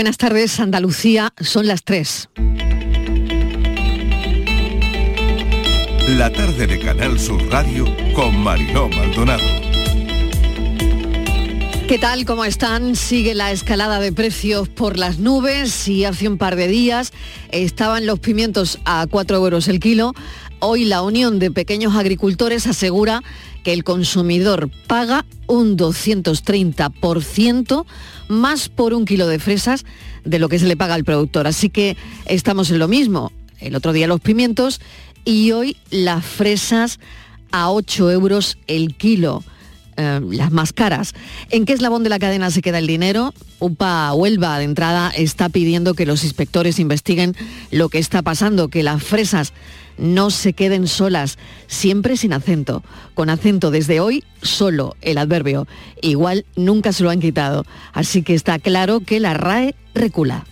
Buenas tardes, Andalucía, son las 3. La tarde de Canal Sur Radio con Mariló Maldonado. ¿Qué tal? ¿Cómo están? Sigue la escalada de precios por las nubes y hace un par de días estaban los pimientos a 4 euros el kilo. Hoy la Unión de Pequeños Agricultores asegura que el consumidor paga un 230% más por un kilo de fresas de lo que se le paga al productor. Así que estamos en lo mismo. El otro día los pimientos y hoy las fresas a 8 euros el kilo. Eh, las más caras. ¿En qué eslabón de la cadena se queda el dinero? UPA Huelva de entrada está pidiendo que los inspectores investiguen lo que está pasando, que las fresas no se queden solas, siempre sin acento. Con acento desde hoy, solo el adverbio. Igual nunca se lo han quitado. Así que está claro que la RAE recula.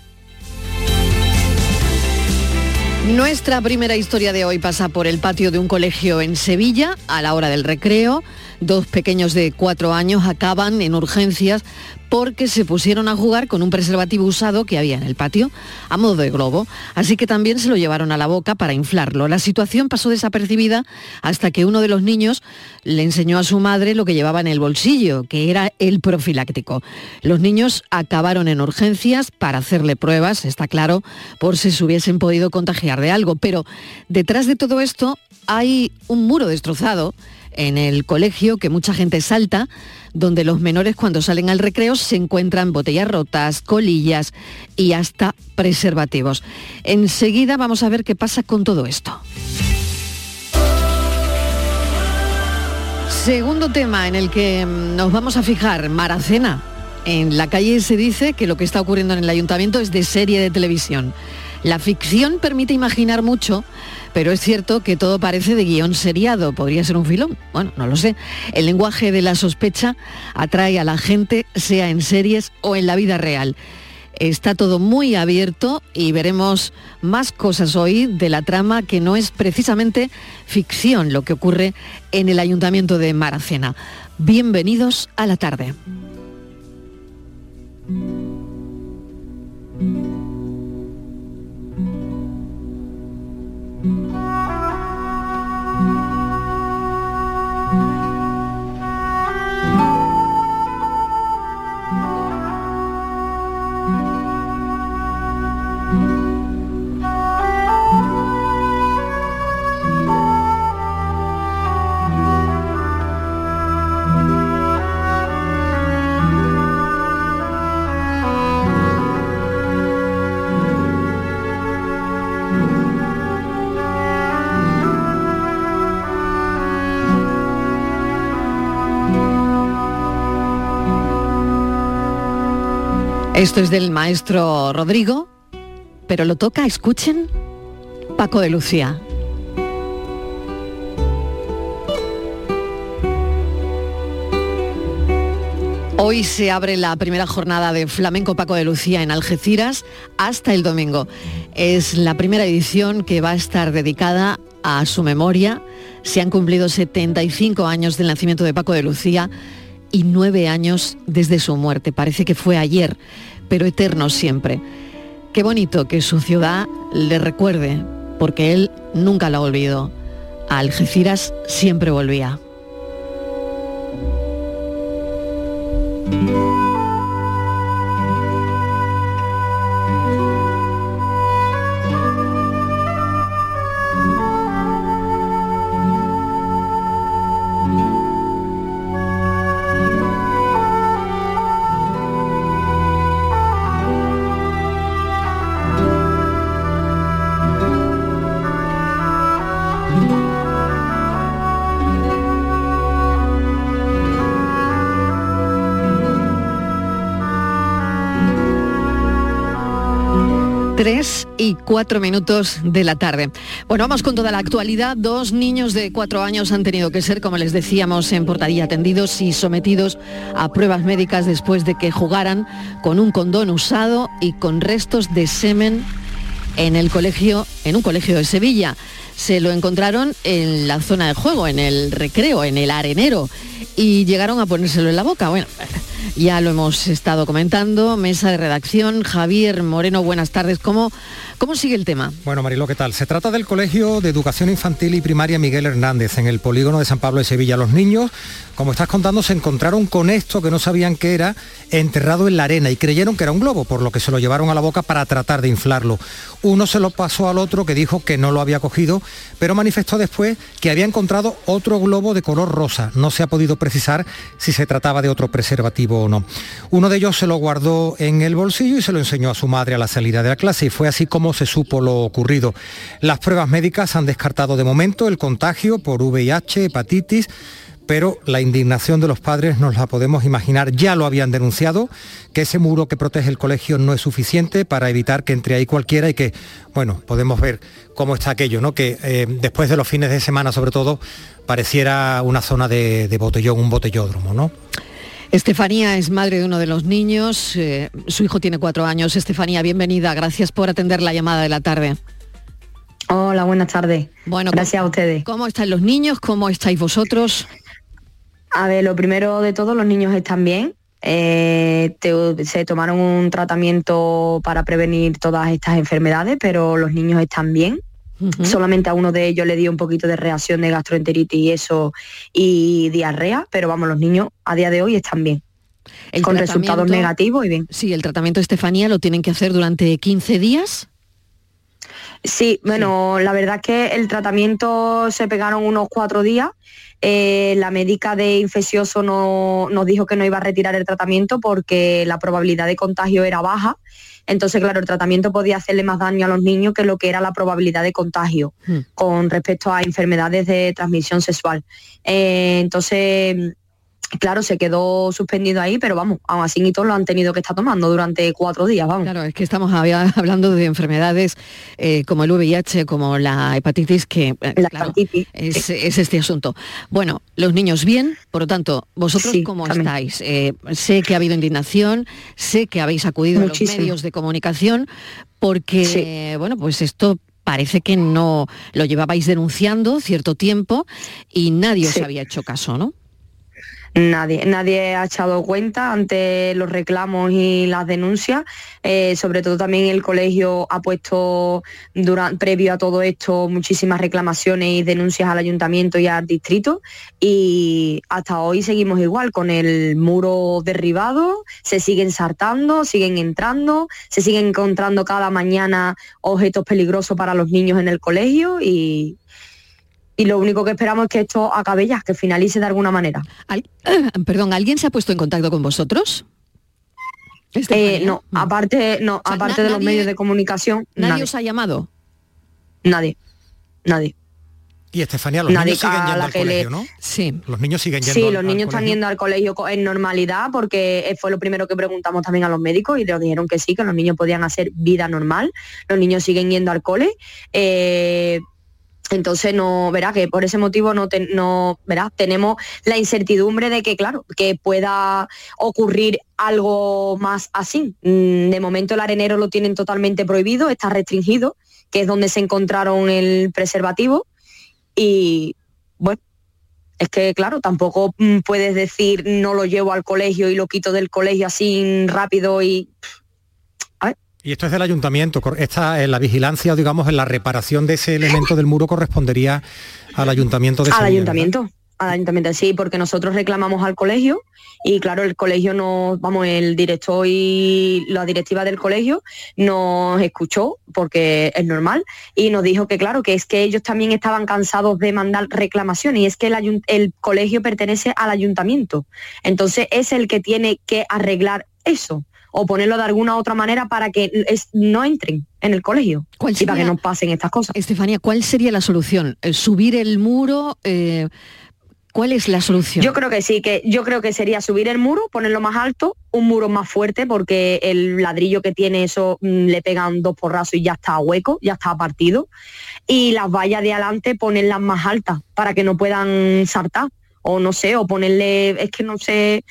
Nuestra primera historia de hoy pasa por el patio de un colegio en Sevilla a la hora del recreo. Dos pequeños de cuatro años acaban en urgencias porque se pusieron a jugar con un preservativo usado que había en el patio, a modo de globo. Así que también se lo llevaron a la boca para inflarlo. La situación pasó desapercibida hasta que uno de los niños le enseñó a su madre lo que llevaba en el bolsillo, que era el profiláctico. Los niños acabaron en urgencias para hacerle pruebas, está claro, por si se hubiesen podido contagiar de algo. Pero detrás de todo esto hay un muro destrozado en el colegio que mucha gente salta, donde los menores cuando salen al recreo se encuentran botellas rotas, colillas y hasta preservativos. Enseguida vamos a ver qué pasa con todo esto. Segundo tema en el que mm, nos vamos a fijar, Maracena. En la calle se dice que lo que está ocurriendo en el ayuntamiento es de serie de televisión. La ficción permite imaginar mucho, pero es cierto que todo parece de guion seriado. ¿Podría ser un filón? Bueno, no lo sé. El lenguaje de la sospecha atrae a la gente, sea en series o en la vida real. Está todo muy abierto y veremos más cosas hoy de la trama que no es precisamente ficción lo que ocurre en el ayuntamiento de Maracena. Bienvenidos a la tarde. Esto es del maestro Rodrigo, pero lo toca, escuchen, Paco de Lucía. Hoy se abre la primera jornada de Flamenco Paco de Lucía en Algeciras hasta el domingo. Es la primera edición que va a estar dedicada a su memoria. Se han cumplido 75 años del nacimiento de Paco de Lucía y nueve años desde su muerte. Parece que fue ayer, pero eterno siempre. Qué bonito que su ciudad le recuerde, porque él nunca la olvidó. A Algeciras siempre volvía. Tres y cuatro minutos de la tarde. Bueno, vamos con toda la actualidad. Dos niños de cuatro años han tenido que ser, como les decíamos, en portadilla atendidos y sometidos a pruebas médicas después de que jugaran con un condón usado y con restos de semen en el colegio, en un colegio de Sevilla. Se lo encontraron en la zona de juego, en el recreo, en el arenero, y llegaron a ponérselo en la boca. Bueno, ya lo hemos estado comentando. Mesa de redacción, Javier Moreno, buenas tardes. ¿Cómo, cómo sigue el tema? Bueno, Marilo, ¿qué tal? Se trata del Colegio de Educación Infantil y Primaria Miguel Hernández, en el polígono de San Pablo de Sevilla. Los niños, como estás contando, se encontraron con esto que no sabían qué era, enterrado en la arena y creyeron que era un globo, por lo que se lo llevaron a la boca para tratar de inflarlo. Uno se lo pasó al otro que dijo que no lo había cogido, pero manifestó después que había encontrado otro globo de color rosa. No se ha podido precisar si se trataba de otro preservativo Uno de ellos se lo guardó en el bolsillo y se lo enseñó a su madre a la salida de la clase y fue así como se supo lo ocurrido. Las pruebas médicas han descartado de momento el contagio por VIH, hepatitis, pero la indignación de los padres nos la podemos imaginar. Ya lo habían denunciado, que ese muro que protege el colegio no es suficiente para evitar que entre ahí cualquiera y que, bueno, podemos ver cómo está aquello, ¿no? Que eh, después de los fines de semana, sobre todo, pareciera una zona de, botellón, un botellódromo, ¿no? Estefanía es madre de uno de los niños, eh, su hijo tiene cuatro años. Estefanía, bienvenida, gracias por atender la llamada de la tarde. Hola, buenas tardes. Bueno, gracias a ustedes. ¿Cómo están los niños? ¿Cómo estáis vosotros? A ver, lo primero de todo, los niños están bien. Eh, se tomaron un tratamiento para prevenir todas estas enfermedades, pero los niños están bien. Solamente a uno de ellos le dio un poquito de reacción de gastroenteritis y eso y diarrea, pero vamos, los niños a día de hoy están bien. con resultados negativos y bien. Sí, el tratamiento Estefanía lo tienen que hacer durante 15 días. Sí, bueno, la verdad es que el tratamiento se pegaron unos cuatro días eh, la médica de infeccioso no, nos dijo que no iba a retirar el tratamiento porque la probabilidad de contagio era baja. Entonces, claro, el tratamiento podía hacerle más daño a los niños que lo que era la probabilidad de contagio hmm. con respecto a enfermedades de transmisión sexual. Eh, entonces, Claro, se quedó suspendido ahí, pero vamos, aún así y todos lo han tenido que estar tomando durante cuatro días, vamos. Claro, es que estamos hablando de enfermedades eh, como el VIH, como la hepatitis, que eh, es, este asunto. Bueno, los niños bien, por lo tanto, vosotros cómo estáis. Eh, sé que ha habido indignación, sé que habéis acudido a los medios de comunicación, porque, bueno, pues esto parece que no lo llevabais denunciando cierto tiempo y nadie os había hecho caso, ¿no? Nadie, nadie ha echado cuenta ante los reclamos y las denuncias. Eh, sobre todo también el colegio ha puesto previo a todo esto muchísimas reclamaciones y denuncias al ayuntamiento y al distrito y hasta hoy seguimos igual con el muro derribado, se siguen saltando, siguen entrando, se siguen encontrando cada mañana objetos peligrosos para los niños en el colegio y, y lo único que esperamos es que esto acabe ya, que finalice de alguna manera. perdón, ¿alguien se ha puesto en contacto con vosotros? Eh, no, mm. aparte, no, aparte de los medios de comunicación. ¿Nadie, os ha llamado? Nadie, nadie. Y Estefanía, los niños siguen yendo al colegio, ¿no? Sí. Los niños siguen yendo Sí, los niños están yendo al colegio en normalidad porque fue lo primero que preguntamos también a los médicos y nos dijeron que sí, que los niños podían hacer vida normal. Los niños siguen yendo al cole. Eh, entonces no, verá que por ese motivo no, no tenemos la incertidumbre de que, claro, que pueda ocurrir algo más así. Mm, de momento el arenero lo tienen totalmente prohibido, está restringido, que es donde se encontraron el preservativo. Y bueno, es que claro, tampoco mm, puedes decir no lo llevo al colegio y lo quito del colegio así rápido y y esto es del ayuntamiento. Esta, en la vigilancia, digamos, en la reparación de ese elemento del muro correspondería al ayuntamiento de Al ayuntamiento. Al ayuntamiento, sí, porque nosotros reclamamos al colegio y claro, el colegio nos, vamos, el director y la directiva del colegio nos escuchó, porque es normal, y nos dijo que claro, que es que ellos también estaban cansados de mandar reclamaciones y es que el, el colegio pertenece al ayuntamiento. Entonces es el que tiene que arreglar eso o ponerlo de alguna otra manera para que no entren en el colegio y para que no pasen estas cosas. Estefanía, ¿cuál sería la solución? Eh, ¿Subir el muro? Eh, ¿Cuál es la solución? Yo creo que sí, que yo creo que sería subir el muro, ponerlo más alto, un muro más fuerte, porque el ladrillo que tiene eso mm, le pegan dos porrazos y ya está hueco, ya está partido. Y las vallas de adelante ponerlas más altas para que no puedan saltar. O no sé, o ponerle, es que no sé,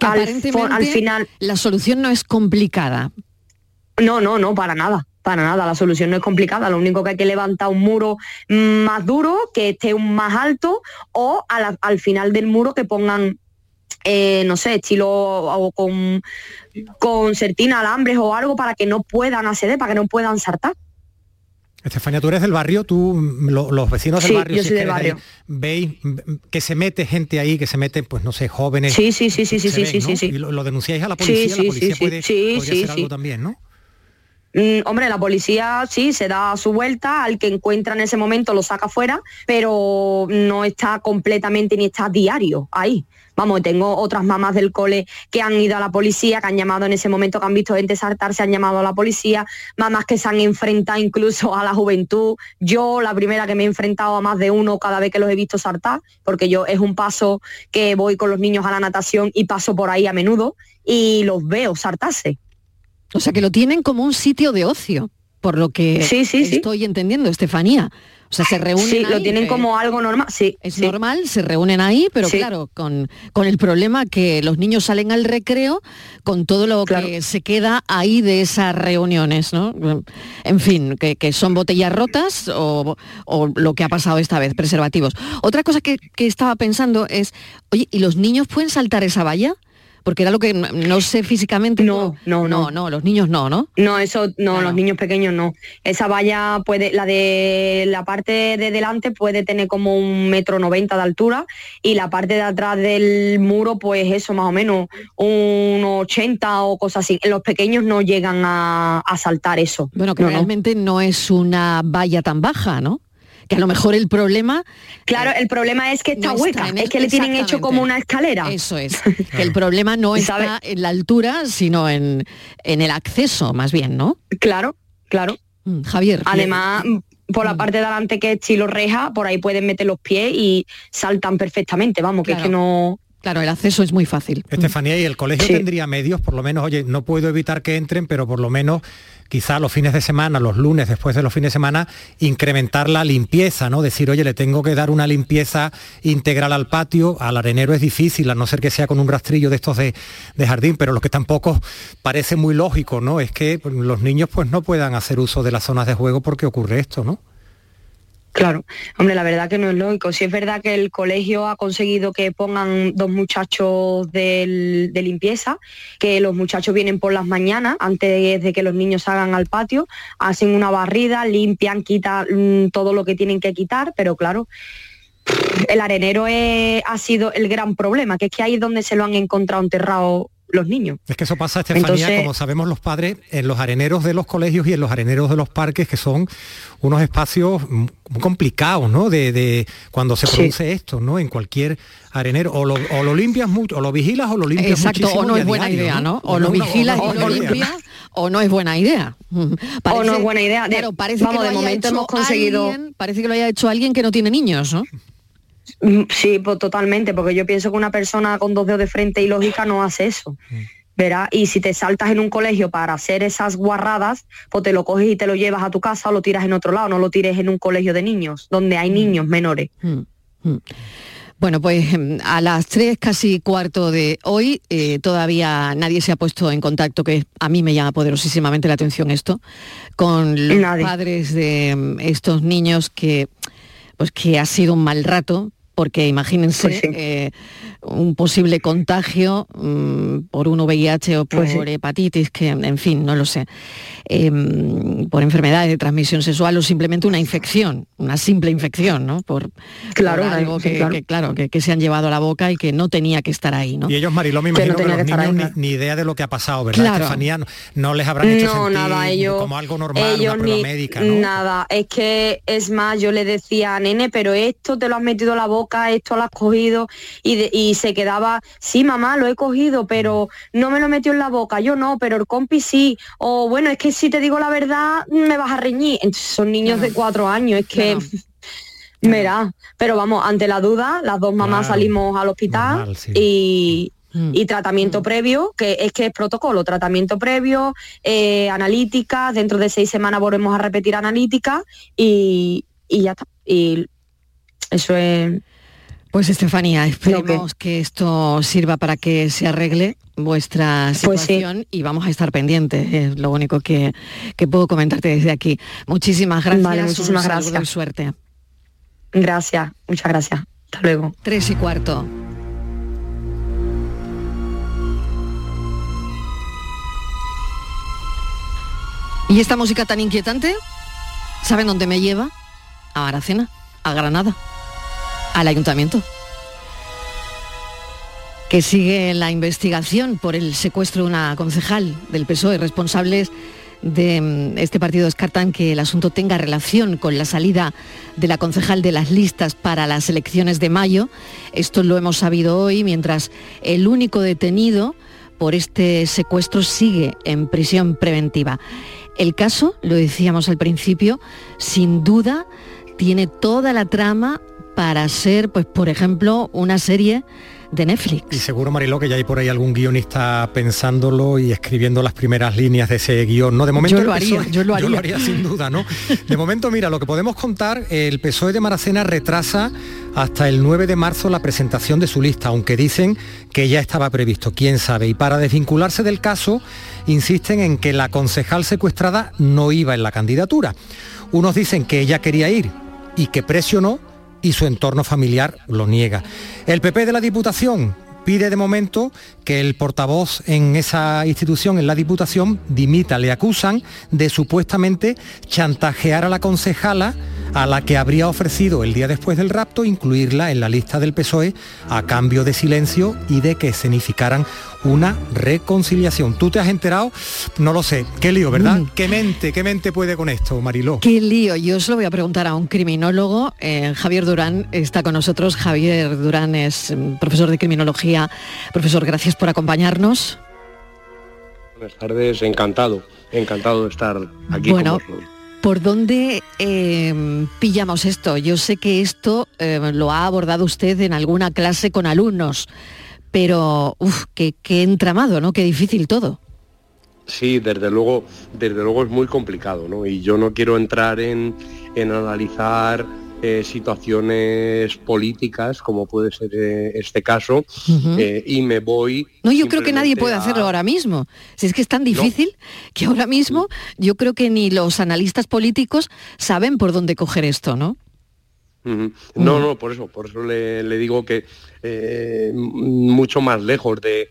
al, final la solución no es complicada. No, no, no, para nada para nada, la solución no es complicada, lo único que hay que levantar un muro más duro, que esté un más alto, o al final del muro que pongan eh, no sé, estilo o con, con sertina, alambres o algo para que no puedan acceder, para que no puedan saltar. Estefania, tú eres del barrio, tú, mm, los vecinos del barrio, yo del barrio. veis que se mete gente ahí, que se mete, pues no sé, jóvenes. Sí, sí, sí, sí, sí, sí, sí, sí. Y lo, denunciáis a la policía, la policía puede, hacer algo también, ¿no? Mm, hombre, la policía sí se da su vuelta, al que encuentra en ese momento lo saca fuera, pero no está completamente ni está diario ahí. Vamos, tengo otras mamás del cole que han ido a la policía, que han llamado en ese momento, que han visto gente saltar, se han llamado a la policía, mamás que se han enfrentado incluso a la juventud. Yo, la primera que me he enfrentado a más de uno cada vez que los he visto saltar, porque yo es un paso que voy con los niños a la natación y paso por ahí a menudo y los veo saltarse. O sea que lo tienen como un sitio de ocio, por lo que estoy entendiendo, Estefanía. O sea, se reúnen. Sí, lo tienen como algo normal. Sí, es normal, se reúnen ahí, pero claro, con, con, el problema que los niños salen al recreo con todo lo que se queda ahí de esas reuniones, ¿no? En fin, que, son botellas rotas o, lo que ha pasado esta vez, preservativos. Otra cosa que, que estaba pensando es, oye, ¿y los niños pueden saltar esa valla? Porque era lo que no sé físicamente. No, no, no. No, los niños no, ¿no? No, eso, no, los niños pequeños no. Esa valla puede, la de la parte de delante puede tener como un metro noventa de altura y la parte de atrás del muro, pues eso más o menos, un 80 o cosas así. Los pequeños no llegan a, saltar eso. Bueno, que realmente no es una valla tan baja, ¿no? Que a lo mejor el problema... Claro, el problema es que está hueca, es que le tienen hecho como una escalera. Eso es, que el problema no está en la altura, sino en, en el acceso, más bien, ¿no? Claro, claro. Mm, Javier. Además, por la mm. parte de adelante que es estilo reja, por ahí pueden meter los pies y saltan perfectamente, vamos, que es que no... Claro, el acceso es muy fácil. Estefanía, ¿y el colegio tendría medios? Por lo menos, oye, no puedo evitar que entren, pero por lo menos quizá los fines de semana, los lunes, después de los fines de semana, incrementar la limpieza, ¿no? Decir, oye, le tengo que dar una limpieza integral al patio, al arenero es difícil, a no ser que sea con un rastrillo de estos de, de jardín, pero lo que tampoco parece muy lógico, ¿no? Es que los niños pues no puedan hacer uso de las zonas de juego porque ocurre esto, ¿no? Claro, hombre, la verdad que no es lógico. Si es verdad que el colegio ha conseguido que pongan dos muchachos de, limpieza, que los muchachos vienen por las mañanas, antes de que los niños salgan al patio, hacen una barrida, limpian, quitan mm, todo lo que tienen que quitar, pero claro, el arenero ha sido el gran problema, que es que ahí es donde se lo han encontrado enterrado los niños. Es que eso pasa, Estefanía, como sabemos los padres, en los areneros de los colegios y en los areneros de los parques, que son unos espacios muy complicados, ¿no? De, cuando se produce esto, ¿no? En cualquier arenero, o lo, limpias mucho, o lo vigilas o lo limpias Exacto, o no es buena idea, ¿no? O lo vigilas o, lo limpias, o no es buena idea. o no es buena idea. Claro, parece que de momento hemos conseguido... parece que lo haya hecho alguien que no tiene niños, ¿no? Mm, sí, pues totalmente, porque yo pienso que una persona con dos dedos de frente y lógica no hace eso. Mm. ¿Verá? Y si te saltas en un colegio para hacer esas guarradas, pues te lo coges y te lo llevas a tu casa o lo tiras en otro lado, no lo tires en un colegio de niños, donde hay mm. niños menores. Bueno, pues em, a las tres, casi cuarto de hoy, eh, todavía nadie se ha puesto en contacto, que a mí me llama poderosísimamente la atención esto, con los padres de em, estos niños que, pues que ha sido un mal rato, porque imagínense pues eh, un posible contagio mm, por un VIH o pues por hepatitis, que en fin, no lo sé, em, por enfermedades de transmisión sexual o simplemente una infección, una simple infección, ¿no? Por, claro, algo que, claro, que, se han llevado a la boca y que no tenía que estar ahí, ¿no? Y ellos, Mariló, me imagino que, los niños ni, idea de lo que ha pasado, ¿verdad, claro. Estefanía? No, les habrán hecho sentir nada, ellos, como algo normal, una prueba médica, ¿no? Nada, es que, es más, yo le decía, nene, pero esto te lo has metido a la boca esto lo has cogido y, se quedaba, sí mamá, lo he cogido, pero no me lo metió en la boca, yo no, pero el compi sí, o bueno, es que si te digo la verdad me vas a reñir. Entonces son niños de cuatro años, es que... Mira, pero vamos, ante la duda, las dos mamás salimos al hospital y, mm. y tratamiento mm. previo, que es que es protocolo, tratamiento previo, eh, analítica, dentro de seis semanas volvemos a repetir analítica y, y ya está. Y eso es pues Estefanía, esperemos que... esto sirva para que se arregle vuestra pues situación y vamos a estar pendientes, eh, es lo único que, que puedo comentarte desde aquí. Muchísimas gracias, vale, muchísimas un gracias. suerte. Gracias, muchas gracias. Hasta luego. Tres y cuarto. ¿Y esta música tan inquietante? ¿Saben dónde me lleva? A Baracena, a Granada al ayuntamiento. Que sigue la investigación por el secuestro de una concejal del PSOE. Responsables de mm, este partido descartan que el asunto tenga relación con la salida de la concejal de las listas para las elecciones de mayo. Esto lo hemos sabido hoy, mientras el único detenido por este secuestro sigue en prisión preventiva. El caso, lo decíamos al principio, sin duda tiene toda la trama para ser, pues, por ejemplo, una serie de Netflix. Y seguro, Mariló, que ya hay por ahí algún guionista pensándolo y escribiendo las primeras líneas de ese guion. No, de momento yo lo haría, yo lo haría. Yo lo haría sin duda, ¿no? De momento, mira, lo que podemos contar, el PSOE de Maracena retrasa hasta el 9 de marzo la presentación de su lista, aunque dicen que ya estaba previsto, quién sabe. Y para desvincularse del caso, insisten en que la concejal secuestrada no iba en la candidatura. Unos dicen que ella quería ir y que presionó y su entorno familiar lo niega. El PP de la Diputación pide de momento que el portavoz en esa institución, en la Diputación, dimita. Le acusan de supuestamente chantajear a la concejala a la que habría ofrecido el día después del rapto incluirla en la lista del PSOE a cambio de silencio y de que escenificaran una reconciliación. ¿Tú te has enterado? No lo sé. Qué lío, ¿verdad? Mm. ¿Qué mente, qué mente puede con esto, Mariló? Qué lío. Yo se lo voy a preguntar a un criminólogo. Eh, Javier Durán está con nosotros. Javier Durán es mm, profesor de criminología. Profesor, gracias por acompañarnos. Buenas tardes, encantado, encantado de estar aquí. Bueno, ¿por dónde em, pillamos esto? Yo sé que esto em, lo ha abordado usted en alguna clase con alumnos pero uff, qué, entramado, ¿no? Qué difícil todo. Sí, desde luego, desde luego es muy complicado, ¿no? Y yo no quiero entrar en, analizar eh, situaciones políticas, como puede ser eh, este caso, eh, y me voy... No, yo creo que nadie puede hacerlo ahora mismo. Si es que es tan difícil que ahora mismo yo creo que ni los analistas políticos saben por dónde coger esto, ¿no? No, no, por eso, por eso le, digo que eh, mucho más lejos de,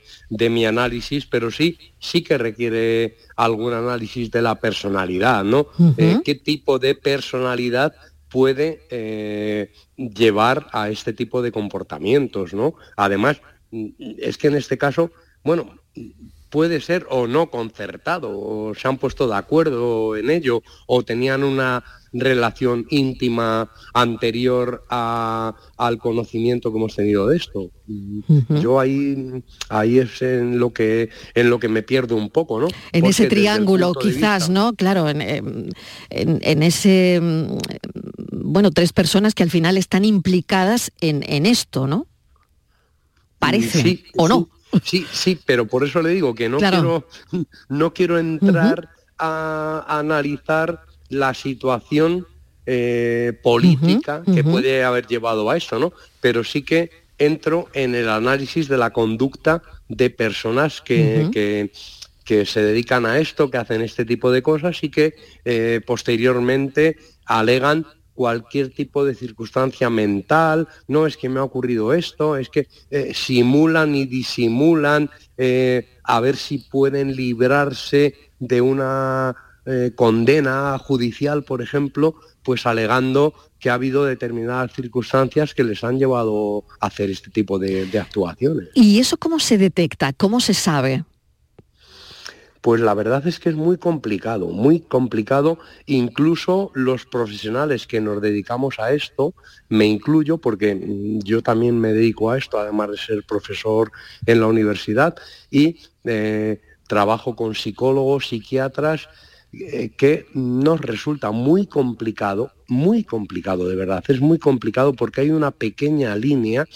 mi análisis, pero sí, sí que requiere algún análisis de la personalidad, ¿no? Eh, ¿Qué tipo de personalidad puede eh, llevar a este tipo de comportamientos, ¿no? Además, es que en este caso, bueno, puede ser o no concertado, o se han puesto de acuerdo en ello, o tenían una relación íntima anterior al conocimiento que hemos tenido de esto. Yo ahí, ahí es en lo que en lo que me pierdo un poco, ¿no? En ese triángulo, quizás, ¿no? Claro, en, en, ese mm, bueno, tres personas que al final están implicadas en, esto, ¿no? Parece, ¿o no? Sí, sí, pero por eso le digo que no quiero no quiero entrar a analizar la situación eh, política que puede haber llevado a eso, ¿no? Pero sí que entro en el análisis de la conducta de personas que, que, se dedican a esto, que hacen este tipo de cosas y que eh, posteriormente alegan cualquier tipo de circunstancia mental, no es que me ha ocurrido esto, es que eh, simulan y disimulan a ver si pueden librarse de una eh, condena judicial, por ejemplo, pues alegando que ha habido determinadas circunstancias que les han llevado a hacer este tipo de, actuaciones. ¿Y eso cómo se detecta? ¿Cómo se sabe? Pues la verdad es que es muy complicado, muy complicado. Incluso los profesionales que nos dedicamos a esto, me incluyo porque mm, yo también me dedico a esto, además de ser profesor en la universidad, y eh, trabajo con psicólogos, psiquiatras, eh, que nos resulta muy complicado, muy complicado de verdad, es muy complicado porque hay una pequeña línea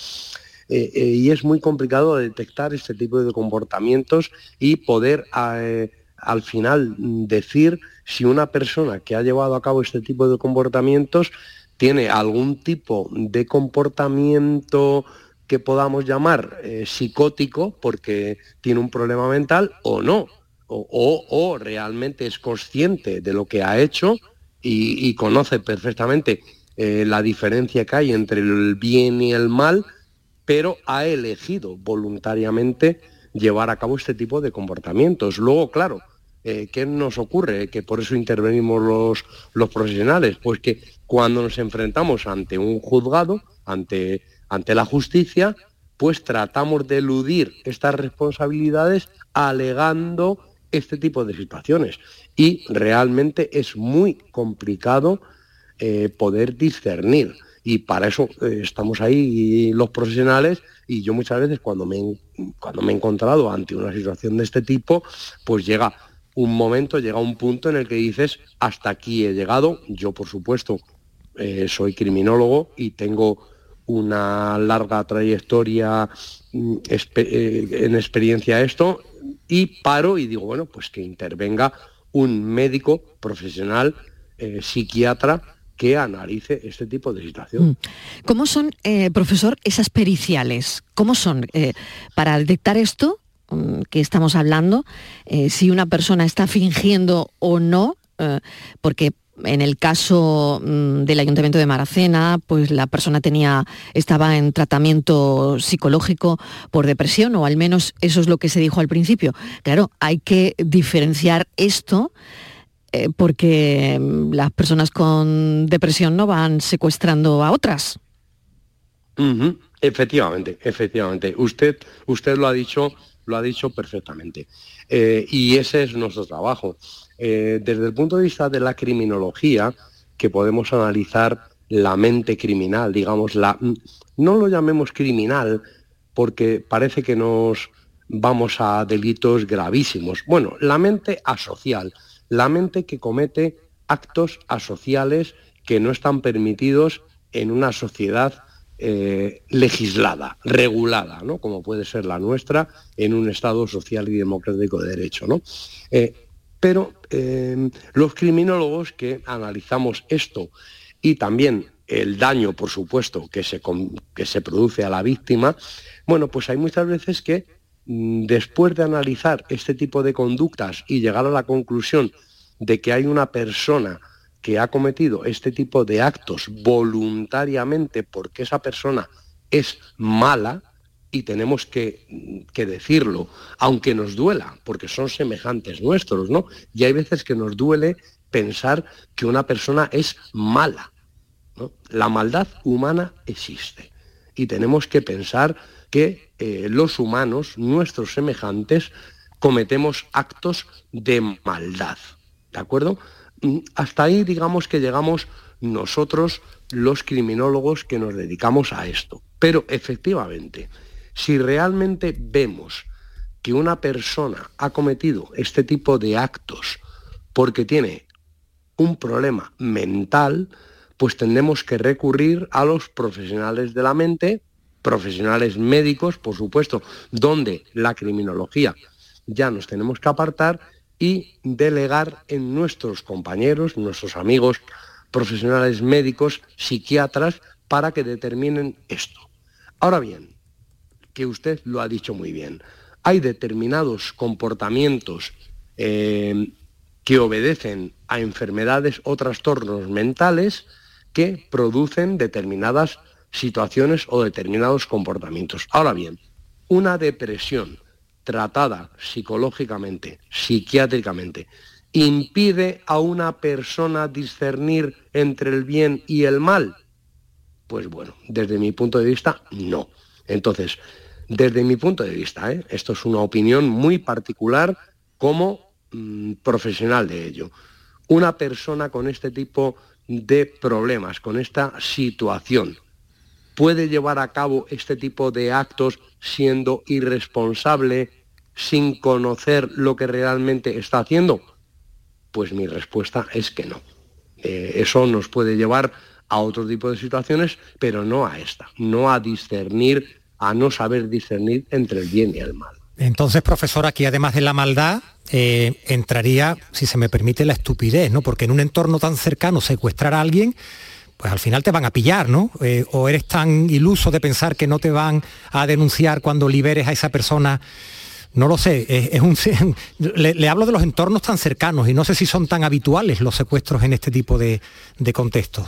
eh, eh, y es muy complicado detectar este tipo de comportamientos y poder al final decir si una persona que ha llevado a cabo este tipo de comportamientos tiene algún tipo de comportamiento que podamos llamar psicótico porque tiene un problema mental o no o, realmente es consciente de lo que ha hecho y, conoce perfectamente eh, la diferencia que hay entre el bien y el mal, pero ha elegido voluntariamente llevar a cabo este tipo de comportamientos. Luego, claro, eh, ¿qué nos ocurre? Que por eso intervenimos los, los profesionales. Pues que cuando nos enfrentamos ante un juzgado, ante, ante la justicia, pues tratamos de eludir estas responsabilidades alegando este tipo de situaciones. Y realmente es muy complicado eh, poder discernir. Y para eso eh, estamos ahí los profesionales y yo muchas veces cuando me, cuando me he encontrado ante una situación de este tipo, pues llega un momento, llega un punto en el que dices, hasta aquí he llegado. Yo, por supuesto, eh, soy criminólogo y tengo una larga trayectoria mm, en experiencia esto y paro y digo, bueno, pues que intervenga un médico profesional, eh, psiquiatra, que analice este tipo de situación. Mm. ¿Cómo son, profesor, esas periciales? ¿Cómo son para detectar esto? Mm, que estamos hablando, eh, si una persona está fingiendo o no, eh, porque en el caso mm, del Ayuntamiento de Maracena, pues la persona tenía, estaba en tratamiento psicológico por depresión, o al menos eso es lo que se dijo al principio. Claro, hay que diferenciar esto eh, porque las personas con depresión no van secuestrando a otras. Efectivamente, efectivamente. Usted, usted lo ha dicho lo ha dicho perfectamente. Eh, y ese es nuestro trabajo. Eh, desde el punto de vista de la criminología, que podemos analizar la mente criminal, digamos, la, no lo llamemos criminal porque parece que nos vamos a delitos gravísimos. Bueno, la mente asocial, la mente que comete actos asociales que no están permitidos en una sociedad eh, legislada, regulada, ¿no? como puede ser la nuestra en un Estado social y democrático de derecho. ¿no? Eh, pero eh, los criminólogos que analizamos esto y también el daño, por supuesto, que se, que se produce a la víctima, bueno, pues hay muchas veces que mm, después de analizar este tipo de conductas y llegar a la conclusión de que hay una persona que ha cometido este tipo de actos voluntariamente porque esa persona es mala, y tenemos que, decirlo, aunque nos duela, porque son semejantes nuestros, ¿no? Y hay veces que nos duele pensar que una persona es mala. La maldad humana existe y tenemos que pensar que eh, los humanos, nuestros semejantes, cometemos actos de maldad. ¿De acuerdo? Mm, hasta ahí digamos que llegamos nosotros los criminólogos que nos dedicamos a esto. Pero efectivamente, si realmente vemos que una persona ha cometido este tipo de actos porque tiene un problema mental, pues tendremos que recurrir a los profesionales de la mente, profesionales médicos, por supuesto, donde la criminología ya nos tenemos que apartar y delegar en nuestros compañeros, nuestros amigos profesionales médicos, psiquiatras, para que determinen esto. Ahora bien, que usted lo ha dicho muy bien, hay determinados comportamientos eh, que obedecen a enfermedades o trastornos mentales que producen determinadas situaciones o determinados comportamientos. Ahora bien, una depresión tratada psicológicamente, psiquiátricamente, impide a una persona discernir entre el bien y el mal? Pues bueno, desde mi punto de vista, no. Entonces, desde mi punto de vista, ¿eh? esto es una opinión muy particular como mm, profesional de ello, una persona con este tipo de problemas, con esta situación, puede llevar a cabo este tipo de actos siendo irresponsable, sin conocer lo que realmente está haciendo? Pues mi respuesta es que no. Eh, eso nos puede llevar a otro tipo de situaciones, pero no a esta, no a discernir, a no saber discernir entre el bien y el mal. Entonces, profesor, aquí además de la maldad, eh, entraría, si se me permite, la estupidez, ¿no? Porque en un entorno tan cercano secuestrar a alguien, pues al final te van a pillar, ¿no? Eh, o eres tan iluso de pensar que no te van a denunciar cuando liberes a esa persona no lo sé, es, un, le, hablo de los entornos tan cercanos y no sé si son tan habituales los secuestros en este tipo de, contextos.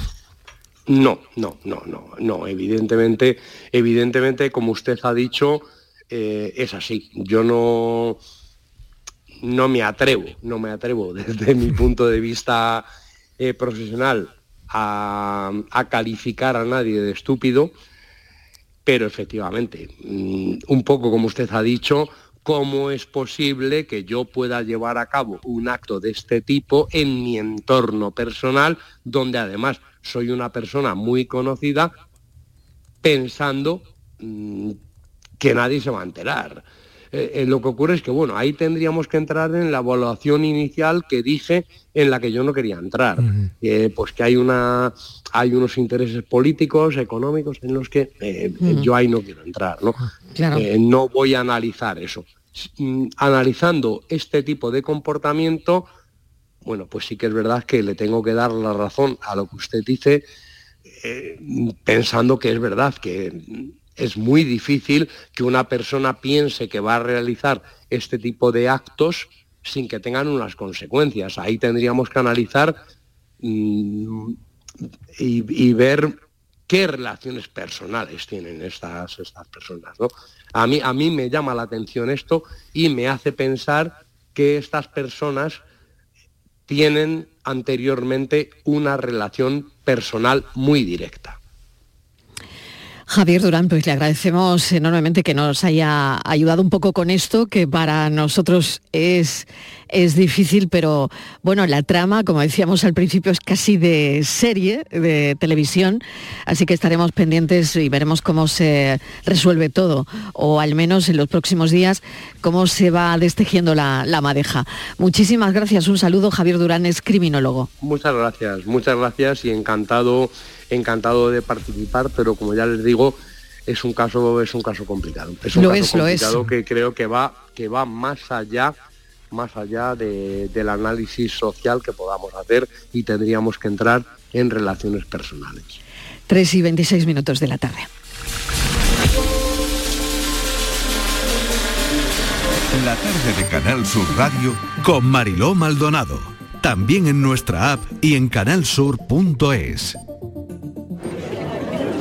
No, no, no, no, no, evidentemente, evidentemente, como usted ha dicho, eh, es así. Yo no, no me atrevo, no me atrevo desde mi punto de vista eh, profesional a, calificar a nadie de estúpido, pero efectivamente, mm, un poco como usted ha dicho, ¿cómo es posible que yo pueda llevar a cabo un acto de este tipo en mi entorno personal, donde además soy una persona muy conocida, pensando mm, que nadie se va a enterar? Eh, eh, lo que ocurre es que, bueno, ahí tendríamos que entrar en la evaluación inicial que dije en la que yo no quería entrar. Eh, pues que hay, una, hay unos intereses políticos, económicos, en los que yo ahí no quiero entrar, ¿no? no voy a analizar eso. Mm, analizando este tipo de comportamiento, bueno, pues sí que es verdad que le tengo que dar la razón a lo que usted dice, pensando que es verdad que es muy difícil que una persona piense que va a realizar este tipo de actos sin que tengan unas consecuencias. Ahí tendríamos que analizar mm, y, ver qué relaciones personales tienen estas, estas personas. A, mí, a mí me llama la atención esto y me hace pensar que estas personas tienen anteriormente una relación personal muy directa. Javier Durán, pues le agradecemos enormemente que nos haya ayudado un poco con esto, que para nosotros es, es difícil, pero bueno, la trama, como decíamos al principio, es casi de serie, de televisión, así que estaremos pendientes y veremos cómo se resuelve todo, o al menos en los próximos días, cómo se va destejiendo la, la madeja. Muchísimas gracias, un saludo, Javier Durán es criminólogo. Muchas gracias, muchas gracias y encantado encantado de participar, pero como ya les digo, es un caso, es un caso complicado. Es un caso complicado que creo que va, que va más allá más allá del análisis social que podamos hacer y tendríamos que entrar en relaciones personales. 3 y 26 minutos de la tarde. La tarde de Canal Sur Radio con Mariló Maldonado. También en nuestra app y en canalsur.es.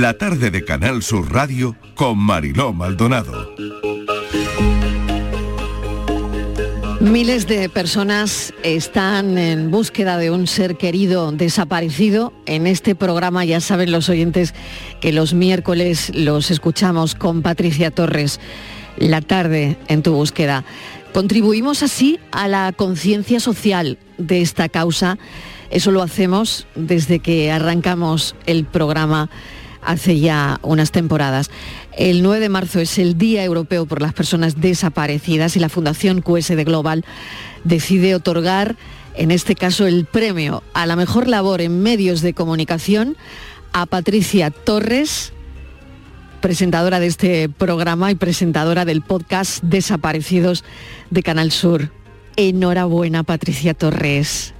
La tarde de Canal Sur Radio con Mariló Maldonado. Miles de personas están en búsqueda de un ser querido desaparecido. En este programa ya saben los oyentes que los miércoles los escuchamos con Patricia Torres. La tarde en tu búsqueda. Contribuimos así a la conciencia social de esta causa eso lo hacemos desde que arrancamos el programa hace ya unas temporadas. El 9 de marzo es el Día Europeo por las Personas Desaparecidas y la Fundación QSD Global decide otorgar, en este caso, el premio a la mejor labor en medios de comunicación a Patricia Torres, presentadora de este programa y presentadora del podcast Desaparecidos de Canal Sur. Enhorabuena, Patricia Torres.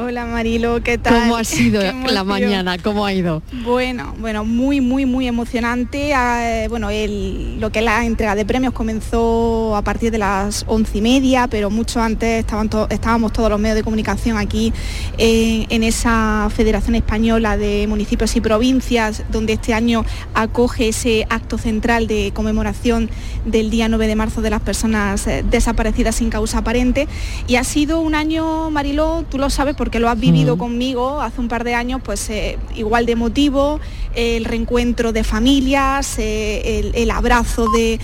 Hola Marilo, ¿qué tal? ¿Cómo ha sido la mañana? ¿Cómo ha ido? Bueno, bueno, muy, muy, muy emocionante. Ah, bueno, lo que es la entrega de premios comenzó a partir de las once y media, pero mucho antes estaban estábamos todos los medios de comunicación aquí en, esa Federación Española de Municipios y Provincias, donde este año acoge ese acto central de conmemoración del día 9 de marzo de las personas eh, desaparecidas sin causa aparente. Y ha sido un año, Marilo, tú lo sabes, porque porque lo has vivido conmigo hace un par de años, pues eh, igual de emotivo, el reencuentro de familias, eh, el, abrazo de,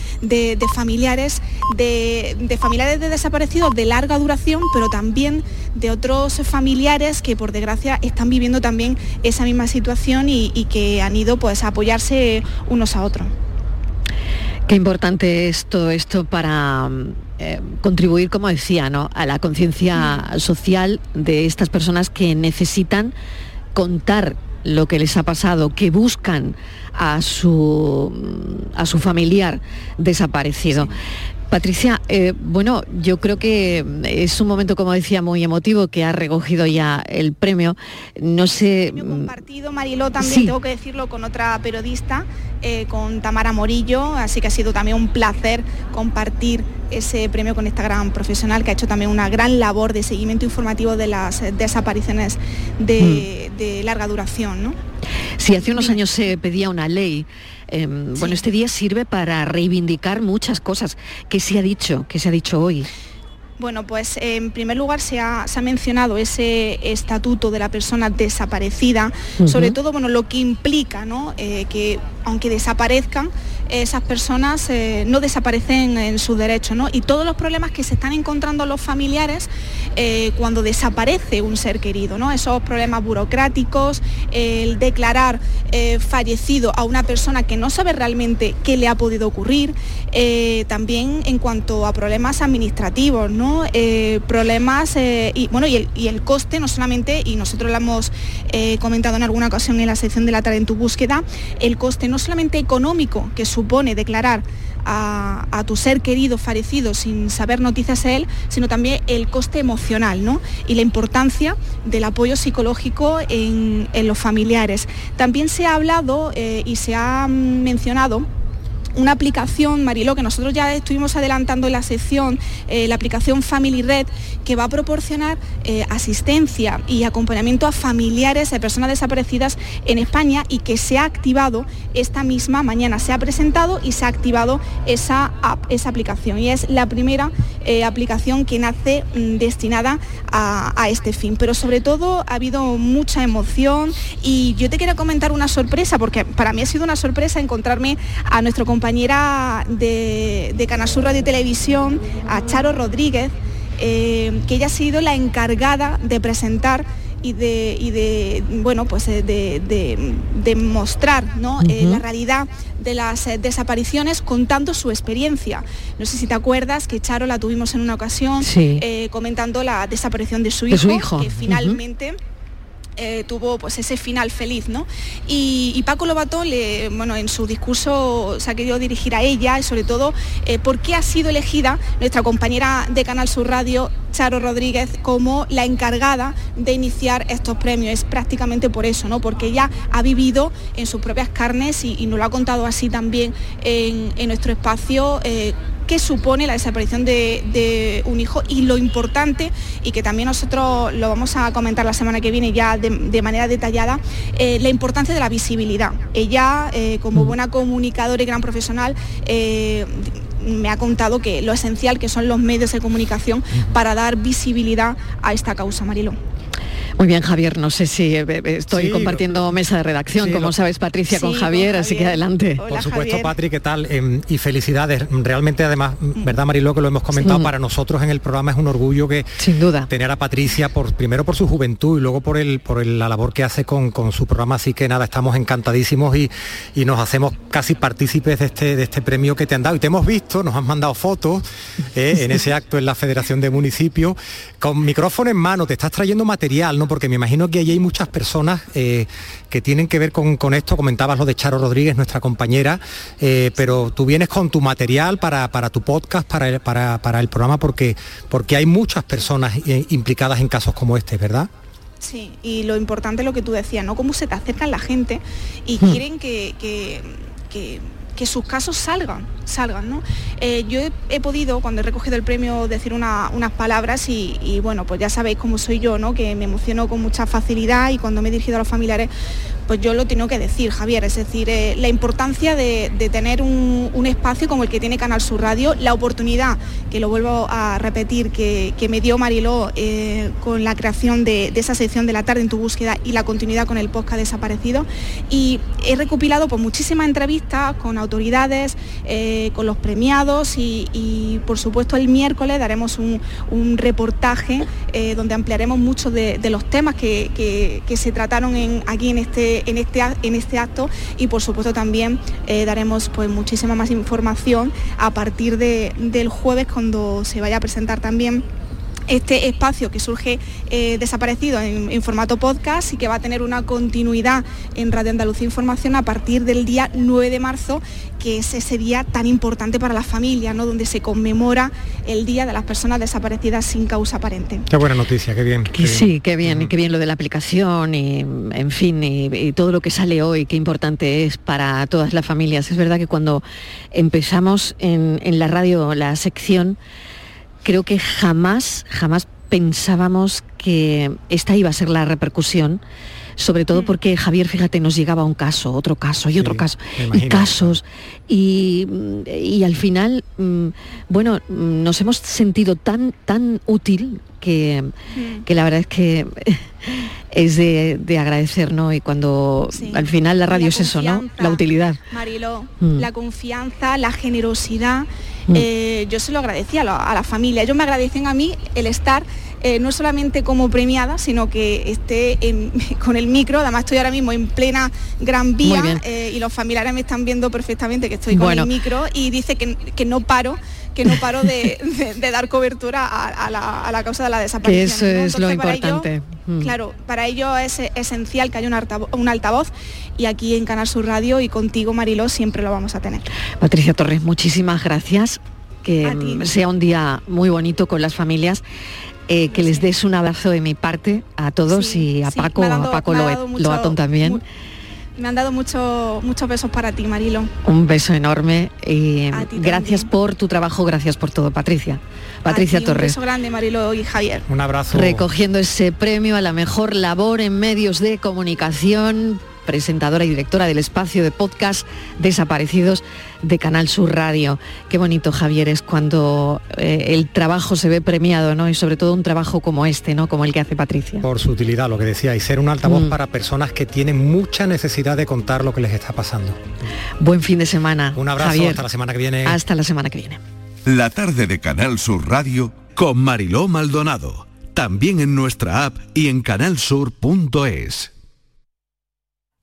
familiares, de, familiares de desaparecidos de larga duración, pero también de otros familiares que por desgracia están viviendo también esa misma situación y, que han ido pues a apoyarse unos a otros. Qué importante es todo esto para eh, contribuir, como decía, ¿no? a la conciencia social de estas personas que necesitan contar lo que les ha pasado, que buscan a su, a su familiar desaparecido. Patricia, eh, bueno, yo creo que es un momento, como decía, muy emotivo que ha recogido ya el premio. No sé. Premio compartido, Mariló, también tengo que decirlo con otra periodista, eh, con Tamara Morillo, así que ha sido también un placer compartir ese premio con esta gran profesional que ha hecho también una gran labor de seguimiento informativo de las desapariciones de, mm. de larga duración. ¿no? Sí, hace unos años se pedía una ley Em, bueno, este día sirve para reivindicar muchas cosas. Que se ha dicho, que se ha dicho hoy. Bueno, pues en primer lugar se ha, mencionado ese estatuto de la persona desaparecida, sobre todo bueno, lo que implica ¿no? Eh, que aunque desaparezcan, esas personas eh, no desaparecen en su derecho, ¿no? Y todos los problemas que se están encontrando los familiares eh, cuando desaparece un ser querido, ¿no? Esos problemas burocráticos, el declarar eh, fallecido a una persona que no sabe realmente qué le ha podido ocurrir, también en cuanto a problemas administrativos, ¿no? problemas y bueno y el, coste no solamente y nosotros lo hemos comentado en alguna ocasión en la sección de la en tu búsqueda, el coste no solamente económico que supone declarar a, tu ser querido fallecido sin saber noticias de él, sino también el coste emocional ¿no? y la importancia del apoyo psicológico en, los familiares. También se ha hablado eh, y se ha mencionado una aplicación, Mariló, que nosotros ya estuvimos adelantando en la sección, eh, la aplicación Family Red, que va a proporcionar eh, asistencia y acompañamiento a familiares de personas desaparecidas en España y que se ha activado esta misma mañana. Se ha presentado y se ha activado esa esa aplicación. Y es la primera eh, aplicación que nace mm, destinada a, este fin. Pero sobre todo ha habido mucha emoción y yo te quiero comentar una sorpresa, porque para mí ha sido una sorpresa encontrarme a compañero compañera de, de Canasur Radio y Televisión, a Charo Rodríguez, eh, que ella ha sido la encargada de presentar y de, de bueno pues eh, de, mostrar eh, la realidad de las desapariciones contando su experiencia. No sé si te acuerdas que Charo la tuvimos en una ocasión comentando la desaparición de su hijo, que finalmente eh, tuvo pues ese final feliz, ¿no? Y, Paco Lobato, bueno, en su discurso se ha querido dirigir a ella y sobre todo eh, por qué ha sido elegida nuestra compañera de Canal Sur Radio, Charo Rodríguez, como la encargada de iniciar estos premios. Es prácticamente por eso, ¿no? Porque ella ha vivido en sus propias carnes y, nos lo ha contado así también en, nuestro espacio. Eh, qué supone la desaparición de, un hijo y lo importante, y que también nosotros lo vamos a comentar la semana que viene ya de, manera detallada, eh, la importancia de la visibilidad. Ella, eh, como mm. buena comunicadora y gran profesional, eh, me ha contado que lo esencial que son los medios de comunicación para dar visibilidad a esta causa, Marilo. Muy bien, Javier, no sé si eh, eh, estoy compartiendo mesa de redacción, como sabes, Patricia, con Javier, así que adelante. Por supuesto, Patri, ¿qué tal? Em, y felicidades. Realmente, además, mm. ¿verdad, Mariló? Que lo hemos comentado, para nosotros en el programa es un orgullo que Sin duda. tener a Patricia, por, primero por su juventud y luego por, el, por la labor que hace con, su programa, así que nada, estamos encantadísimos y, nos hacemos casi partícipes de este, de este premio que te han dado. Y te hemos visto, nos han mandado fotos eh, en ese acto en la Federación de Municipios, con micrófono en mano, te estás trayendo material, ¿no? Porque me imagino que allí hay muchas personas eh, que tienen que ver con, esto, comentabas lo de Charo Rodríguez, nuestra compañera, eh, pero tú vienes con tu material para, tu podcast, para el, para, el programa, porque, porque hay muchas personas eh, implicadas en casos como este, ¿verdad? Sí, y lo importante es lo que tú decías, ¿no? Cómo se te acercan la gente y hmm. quieren que que sus casos salgan, salgan, ¿no? Eh, yo he, podido, cuando he recogido el premio, decir unas palabras y, bueno, pues ya sabéis cómo soy yo, ¿no? Que me emociono con mucha facilidad y cuando me he dirigido a los familiares, pues yo lo tengo que decir, Javier, es decir, eh, la importancia de, tener un, espacio como el que tiene Canal Sur Radio, la oportunidad, que lo vuelvo a repetir, que, me dio Mariló eh, con la creación de, esa sección de la tarde en tu búsqueda y la continuidad con el podcast desaparecido. Y he recopilado pues, muchísimas entrevistas con autoridades, eh, con los premiados y, por supuesto el miércoles daremos un, reportaje donde ampliaremos muchos de, los temas que, se trataron aquí en este en, este, en este acto y por supuesto también eh, daremos pues muchísima más información a partir del jueves cuando se vaya a presentar también este espacio que surge eh, desaparecido en, formato podcast y que va a tener una continuidad en Radio Andalucía Información a partir del día 9 de marzo, que es ese día tan importante para las familias, ¿no? donde se conmemora el Día de las Personas Desaparecidas sin causa aparente. Qué buena noticia, qué bien. sí, qué bien, y qué bien lo de la aplicación y, en fin, y, todo lo que sale hoy, qué importante es para todas las familias. Es verdad que cuando empezamos en la radio la sección, creo que jamás, jamás pensábamos que esta iba a ser la repercusión sobre todo mm. porque Javier, fíjate, nos llegaba un caso, otro caso y otro caso, y casos, y, al final, mm, bueno, nos hemos sentido tan, tan útil que, mm. que la verdad es que es de, agradecer, ¿no? Y cuando al final la radio es eso, ¿no? La utilidad. Marilo, la confianza, la generosidad Mm. Eh, yo se lo agradecía a la, familia. Ellos me agradecen a mí el estar eh, no solamente como premiada, sino que esté con el micro. Además estoy ahora mismo en plena Gran Vía eh, y los familiares me están viendo perfectamente que estoy con el micro y dice que, no paro que no paro de, dar cobertura a, la, causa de la desaparición. eso es lo importante. Mm. Claro, para ello es esencial que haya un altavoz, y aquí en Canal Sur Radio y contigo, Mariló, siempre lo vamos a tener. Patricia Torres, muchísimas gracias. Que sea un día muy bonito con las familias. Eh, que les des un abrazo de mi parte a todos y a Paco, a Paco Loatón también. Me han dado muchos besos para ti, Marilo. Un beso enorme y gracias por tu trabajo, gracias por todo, Patricia. Patricia Torres. Un beso grande, Marilo y Javier. Un abrazo. Recogiendo ese premio a la mejor labor en medios de comunicación presentadora y directora del espacio de podcast Desaparecidos de Canal Sur Radio. Qué bonito, Javier, es cuando eh, el trabajo se ve premiado, ¿no? Y sobre todo un trabajo como este, ¿no? Como el que hace Patricia. Por su utilidad, lo que decía, y ser un altavoz mm. para personas que tienen mucha necesidad de contar lo que les está pasando. Buen fin de semana. Un abrazo, hasta la semana que viene. Hasta la semana que viene. La tarde de Canal Sur Radio con Mariló Maldonado. También en nuestra app y en canalsur.es.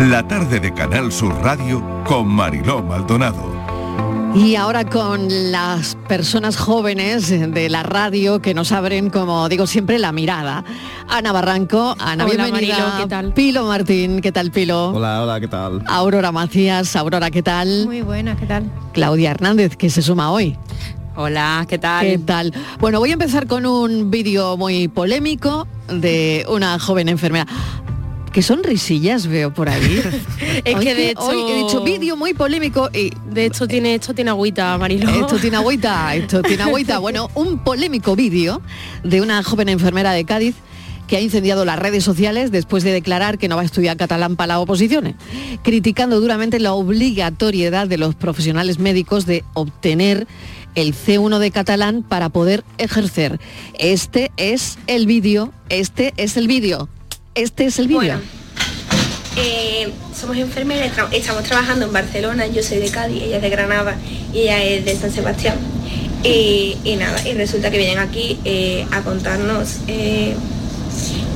La tarde de Canal Sur Radio con Mariló Maldonado. Y ahora con las personas jóvenes de la radio que nos abren, como digo siempre, la mirada. Ana Barranco, Ana, Hola, bienvenida. Marilo, ¿qué tal? Pilo Martín, ¿qué tal Pilo? Hola, hola, ¿qué tal? Aurora Macías, Aurora, ¿qué tal? Muy buena, ¿qué tal? Claudia Hernández, que se suma hoy. Hola, ¿qué tal? ¿Qué tal? Bueno, voy a empezar con un vídeo muy polémico de una joven enfermera. ¿Qué sonrisillas veo por ahí? Es Hoy que de hecho hoy he dicho vídeo muy polémico y de hecho tiene esto tiene agüita, Marilo. Esto tiene agüita, esto tiene agüita. Bueno, un polémico vídeo de una joven enfermera de Cádiz que ha incendiado las redes sociales después de declarar que no va a estudiar catalán para las oposiciones, criticando duramente la obligatoriedad de los profesionales médicos de obtener el C1 de catalán para poder ejercer. Este es el vídeo, este es el vídeo, este es el vídeo. Bueno, eh, somos enfermeras, tra- estamos trabajando en Barcelona, yo soy de Cádiz, ella es de Granada y ella es de San Sebastián. Y, y nada, y resulta que vienen aquí eh, a contarnos eh,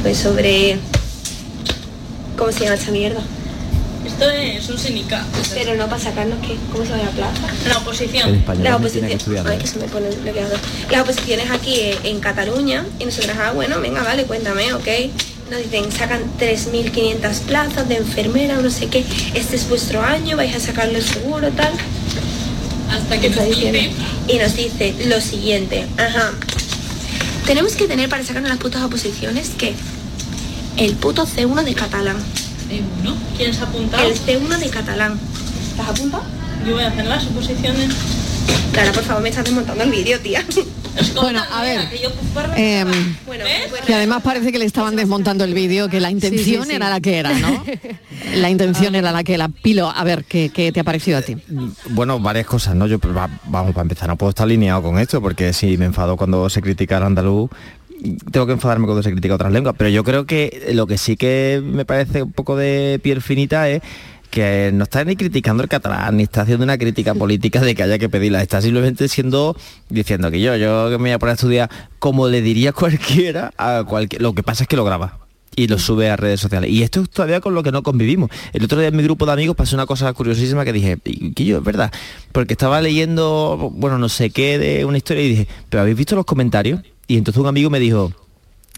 pues sobre cómo se llama esta mierda. Esto es un sindicato. Pero no para sacarnos qué, ¿cómo se llama la plaza? La oposición. La tiene que oposición. estudiar. Ay, que se me pone bloqueado. Las oposiciones aquí eh, en Cataluña y nosotras, ah, bueno, venga, vale, cuéntame, ok. Nos dicen, sacan 3.500 plazas de enfermera, no sé qué. Este es vuestro año, vais a sacarlo seguro, tal. Hasta que nos dice- Y nos dice lo siguiente, ajá. Tenemos que tener para sacarnos las putas oposiciones que el puto C1 de catalán. ¿C1? ¿Quieres apuntar? El C1 de catalán. ¿Estás apuntado? Yo voy a hacer las oposiciones. Clara, por favor, me estás desmontando el vídeo, tía. Bueno, a ver, em, Bueno, que además parece que le estaban desmontando el vídeo, que la intención Sí, sí, sí. era la que era, ¿no? La intención era la que era. Pilo, a ver, ¿qué, qué te ha parecido a ti? Bueno, varias cosas, ¿no? Yo, pues, va- vamos, para empezar, no puedo estar alineado con esto, porque si me enfado cuando se critica al andaluz, tengo que enfadarme cuando se critica otras lenguas, pero yo creo que lo que sí que me parece un poco de piel finita es que no está ni criticando el catalán, ni está haciendo una crítica política de que haya que pedirla, está simplemente siendo, diciendo que yo, yo me voy a poner a estudiar, como le diría cualquiera, a cualquier, lo que pasa es que lo graba y lo sube a redes sociales. Y esto es todavía con lo que no convivimos. El otro día en mi grupo de amigos pasó una cosa curiosísima que dije, "Y- que yo, es verdad, porque estaba leyendo, bueno, no sé qué de una historia y dije, pero ¿habéis visto los comentarios? Y entonces un amigo me dijo,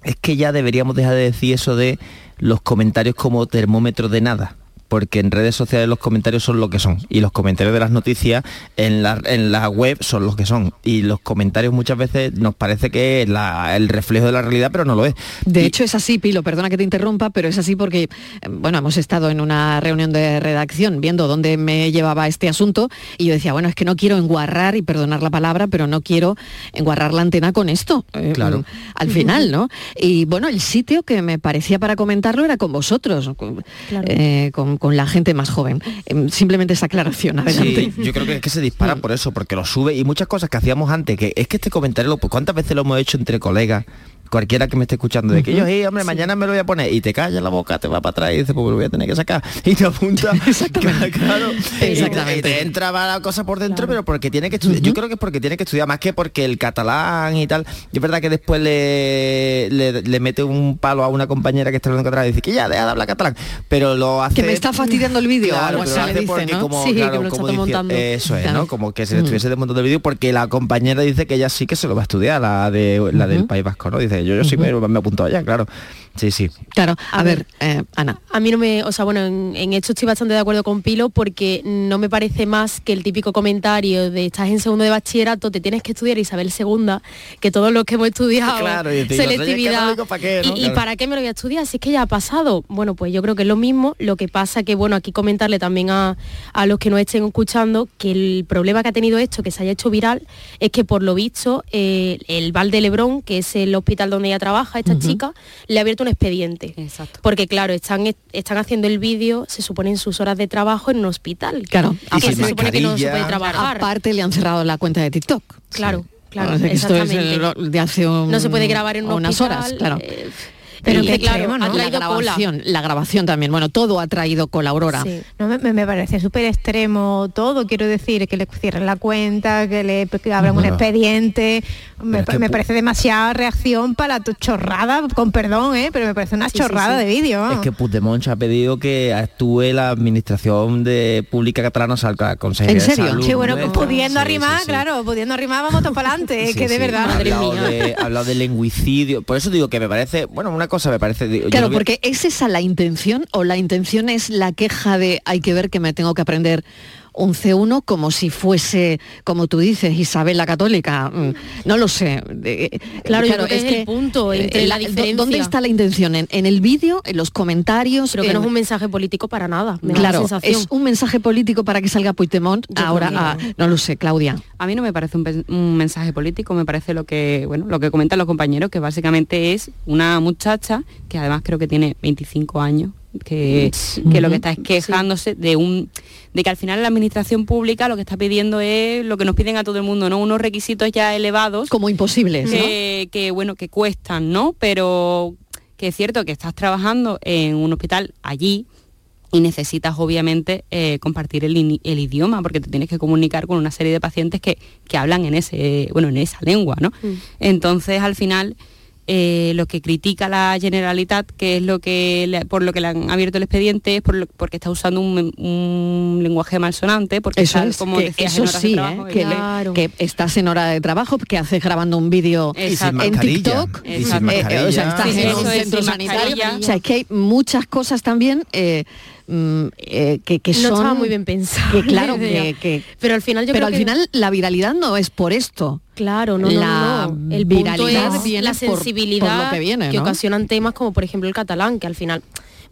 es que ya deberíamos dejar de decir eso de los comentarios como termómetro de nada. Porque en redes sociales los comentarios son lo que son. Y los comentarios de las noticias en la, en la web son los que son. Y los comentarios muchas veces nos parece que es la- el reflejo de la realidad, pero no lo es. De hecho es así, Pilo, perdona que te interrumpa, pero es así porque, eh, bueno, hemos estado en una reunión de redacción viendo dónde me llevaba este asunto y yo decía, bueno, es que no quiero enguarrar, y perdonar la palabra, pero no quiero enguarrar la antena con esto, eh, Claro. mm, al final, ¿no? Y bueno, el sitio que me parecía para comentarlo era con vosotros, con, eh, con- con la gente más joven. Em, Simplemente esa aclaración, adelante. Sí, yo creo que es que se dispara por eso, porque lo sube y muchas cosas que hacíamos antes, que es que este comentario, pues, ¿cuántas veces lo hemos hecho entre colegas? Cualquiera que me esté escuchando, de que yo, "Ey, hombre, mañana me lo voy a poner y te callas la boca, te va para atrás y dices, pues lo voy a tener que sacar y te apunta. claro, Exactamente. Y te entra la cosa por dentro, pero porque tiene que estudiar. Yo creo que es porque tiene que estudiar más que porque el catalán y tal. Y es verdad que después le, le, le mete un palo a una compañera que está hablando catalán y dice que ya deja de hablar catalán. Pero lo hace. Que me está fastidiando el vídeo, Claro, le dice, porque ¿no? como, Sí, que claro, me lo como está dice- montando. Eso es. ¿no? Como que se le Mm. estuviese desmontando el vídeo porque la compañera dice que ella sí que se lo va a estudiar, la de la del. País Vasco, ¿no? Dice dice, yo, yo sí me, me he apuntado ya, claro. Sí, sí. Claro, a, ver, eh, Ana. A mí no me, o sea, bueno, en, en esto estoy bastante de acuerdo con Pilo porque no me parece más que el típico comentario de estás en segundo de bachillerato, te tienes que estudiar Isabel segunda, que todos los que hemos estudiado Claro, y te digo, selectividad. "Reyes Católicos, ¿pa' qué, no?" y, y Claro. para qué me lo voy a estudiar? Si es que ya ha pasado. Bueno, pues yo creo que es lo mismo. Lo que pasa que, bueno, aquí comentarle también a, a los que nos estén escuchando que el problema que ha tenido esto, que se haya hecho viral, es que por lo visto eh, el Val de Lebrón, que es el hospital donde ella trabaja, esta chica, le ha abierto un expediente. Porque claro, están, están haciendo el vídeo, se supone en sus horas de trabajo en un hospital. Claro, que se supone que no se puede trabajar. Aparte le han cerrado la cuenta de TikTok. Claro, claro, O sea, que esto es exactamente. de hace un- No se puede grabar en un unas hospital, horas, claro. eh, Pero y que claro, claro, ha la traído cola. grabación, la grabación también. Bueno, todo ha traído cola, Aurora. No, me, me parece súper extremo todo, quiero decir, que le cierren la cuenta, que le que abran un expediente. Me, es que me parece demasiada reacción para tu chorrada, con perdón, ¿eh? pero me parece una Sí, sí, chorrada sí. de vídeo. Es que Puigdemont ha pedido que actúe la administración de pública catalana, o sea, la Consejería de Salud Sí, bueno, nuestra. pudiendo Sí, arrimar, sí, sí. claro, pudiendo arrimar, vamos todos para adelante, Sí, que de sí. verdad. Ha hablado, de, ha hablado de lenguicidio. Por eso digo que me parece, bueno, una cosa me parece. digo, yo Claro, porque ¿es esa la intención o la intención es la queja de hay que ver que me tengo que aprender un C1 como si fuese, como tú dices, Isabel la Católica? Mm, No lo sé. Eh, Claro, yo creo que es el punto entre la ¿dó- diferencia. ¿Dónde está la intención? ¿En, en el vídeo? ¿En los comentarios? Creo que en- no es un mensaje político para nada. me da la Claro, sensación. es un mensaje político para que salga Puigdemont. Yo Ahora, que ah, no lo sé, Claudia. A mí no me parece un, un mensaje político, me parece lo que, bueno, lo que comentan los compañeros, que básicamente es una muchacha que además creo que tiene 25 años, que, que lo que está es quejándose de un de que al final la administración pública lo que está pidiendo es lo que nos piden a todo el mundo, ¿no? Unos requisitos ya elevados. Como imposibles, ¿no? que, bueno, que cuestan, ¿no? Pero que es cierto que estás trabajando en un hospital allí y necesitas obviamente eh, compartir el, el idioma porque te tienes que comunicar con una serie de pacientes que, que hablan en ese bueno en esa lengua no entonces al final eh, lo que critica la Generalitat, que es lo que le- por lo que le han abierto el expediente, es por lo- porque está usando un, un lenguaje malsonante, porque Eso está, es, como que decías, eso en horas de sí, ¿eh? trabajo, que, estás en hora de trabajo, que haces grabando un vídeo en. TikTok, eh, o sea, estás Sí, en un es, centro sanitario. O sea, es que hay muchas cosas también mm, eh, que, que No son... estaba muy bien pensado, Que claro, que, que- Pero al final yo pero creo al que- final la viralidad no es por esto. Claro, no, la no, no. El punto viralidad es viene la por- por sensibilidad lo que ocasionan temas como por ejemplo el catalán, que al final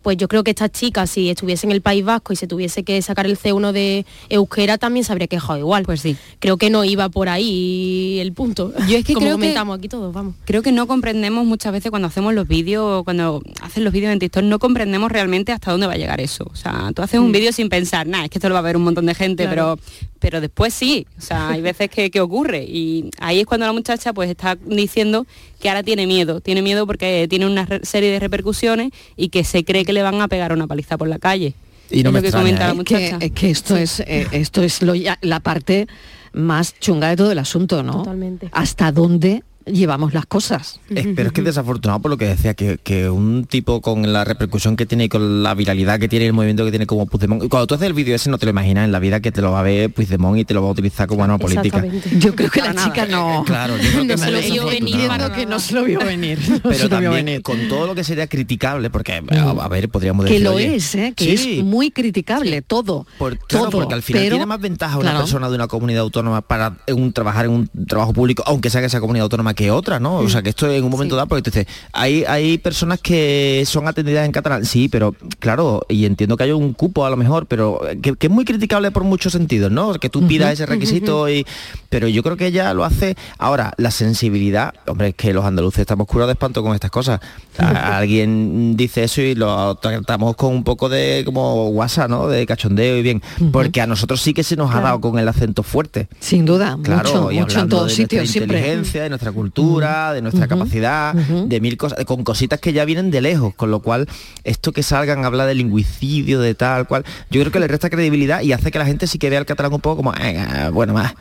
pues yo creo que esta chica si estuviese en el País Vasco y se tuviese que sacar el C1 de euskera también se habría quejado igual. Pues sí. Creo que no iba por ahí el punto. Yo es que como creo que- comentamos aquí todos, vamos. creo que no comprendemos muchas veces cuando hacemos los vídeos, cuando hacen los vídeos en TikTok, no comprendemos realmente hasta dónde va a llegar eso. O sea, tú haces un Mm. vídeo sin pensar, nada, es que esto lo va a ver un montón de gente, Claro. pero, pero después sí. O sea, hay veces que, que ocurre. Y ahí es cuando la muchacha pues está diciendo que ahora tiene miedo. Tiene miedo porque tiene una serie de repercusiones y que se cree que le van a pegar una paliza por la calle. Y no es me lo que extraña, comenta ¿eh? la que, es que esto es eh, esto es lo ya- la parte más chunga de todo el asunto, ¿no? Totalmente. Hasta dónde llevamos las cosas. Es- pero es que es desafortunado por lo que decía, que, que un tipo con la repercusión que tiene y con la viralidad que tiene y el movimiento que tiene como Puigdemont, y cuando tú haces el vídeo ese no te lo imaginas en la vida que te lo va a ver Puigdemont y te lo va a utilizar como arma política. Yo creo que la chica no. Claro, yo creo que no se lo vio venir. que no se lo vio Pero lo vio también venir. con todo lo que sería criticable, porque a, a ver, podríamos que decir... lo oye, es, ¿eh? que sí, es muy criticable todo. por- claro, todo, porque al final pero- tiene más ventaja una claro. persona de una comunidad autónoma para un, trabajar en un trabajo público, aunque sea que sea comunidad autónoma que otra, ¿no? O sea, que esto en un momento dado, porque dices, hay, hay personas que son atendidas en catalán, sí, pero claro, y entiendo que hay un cupo a lo mejor, pero eh, que, que es muy criticable por muchos sentidos, ¿no? Que tú pidas ese requisito y... Pero yo creo que ella lo hace... Ahora, la sensibilidad, hombre, es que los andaluces estamos curados de espanto con estas cosas. A- alguien dice eso y lo tratamos con un poco de como guasa, ¿no? De cachondeo y bien. Porque a nosotros sí que se nos ha dado con el acento fuerte. Sin duda, Claro, mucho, y mucho en todos sitios siempre. inteligencia, de nuestra cultura, de nuestra capacidad, de mil cosas, con cositas que ya vienen de lejos, con lo cual esto que salgan habla de lingüicidio, de tal cual, yo creo que le resta credibilidad y hace que la gente sí que vea el catalán un poco como, "Eh, bueno, más.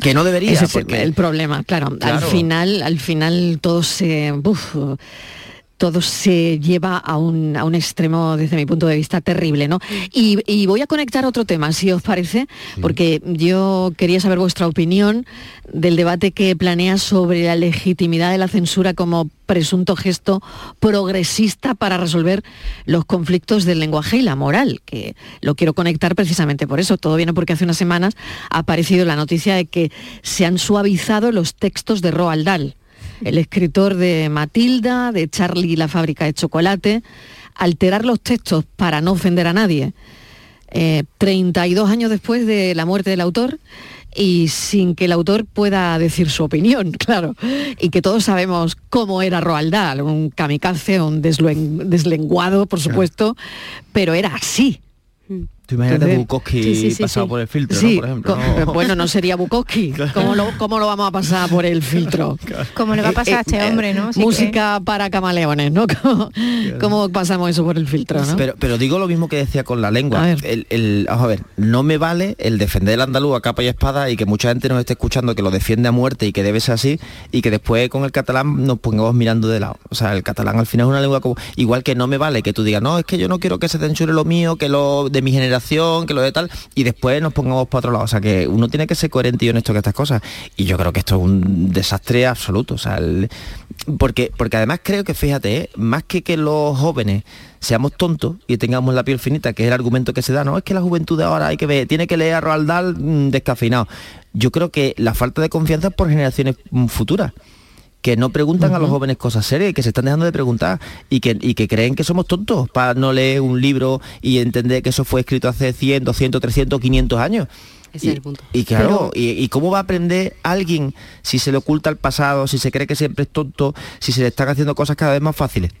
Que no debería, Ese es el- porque el problema, claro. Al final, al final todo se. uf, todo se lleva a un, a un extremo, desde mi punto de vista, terrible, ¿no? Y, y voy a conectar otro tema, si os parece, porque yo quería saber vuestra opinión del debate que planea sobre la legitimidad de la censura como presunto gesto progresista para resolver los conflictos del lenguaje y la moral, que lo quiero conectar precisamente por eso. Todo viene porque hace unas semanas ha aparecido la noticia de que se han suavizado los textos de Roald Dahl, el escritor de Matilda, de Charlie y la fábrica de chocolate, alterar los textos para no ofender a nadie. Eh, 32 años después de la muerte del autor, y sin que el autor pueda decir su opinión, claro. Y que todos sabemos cómo era Roald Dahl, un kamikaze, un desluen- deslenguado, por supuesto, pero era así. Tú imagínate Bukowski Sí, sí, sí, pasado sí. por el filtro, Sí, ¿no? Por ejemplo. ¿no? bueno, no sería Bukowski. ¿Cómo lo, cómo lo vamos a pasar por el filtro? Como le va a pasar a este hombre, ¿no? Así que- música para camaleones, ¿no? ¿Cómo, cómo pasamos eso por el filtro, no? Pero, pero digo lo mismo que decía con la lengua. El, el- vamos a ver, no me vale el defender el andaluz a capa y espada y que mucha gente nos esté escuchando que lo defiende a muerte y que debe ser así y que después con el catalán nos pongamos mirando de lado. O sea, el catalán al final es una lengua como... Igual que no me vale que tú digas, no, es que yo no quiero que se censure lo mío, que lo de mi generación, que lo de tal, y después nos pongamos para otro lado. O sea, que uno tiene que ser coherente y honesto con estas cosas. Y yo creo que esto es un desastre absoluto. O sea, porque, porque además creo que, fíjate, ¿eh? más que que los jóvenes seamos tontos y tengamos la piel finita, que es el argumento que se da, no, es que la juventud ahora hay que ver, tiene que leer a Roald Dahl mm, descafeinado. Yo creo que la falta de confianza es por generaciones mm, futuras que no preguntan a los jóvenes cosas serias, que se están dejando de preguntar y que, y que creen que somos tontos para no leer un libro y entender que eso fue escrito hace 100, 200, 300, 500 años. Ese y, es el punto. y claro, y, y cómo va a aprender alguien si se le oculta el pasado, si se cree que siempre es tonto, si se le están haciendo cosas cada vez más fáciles?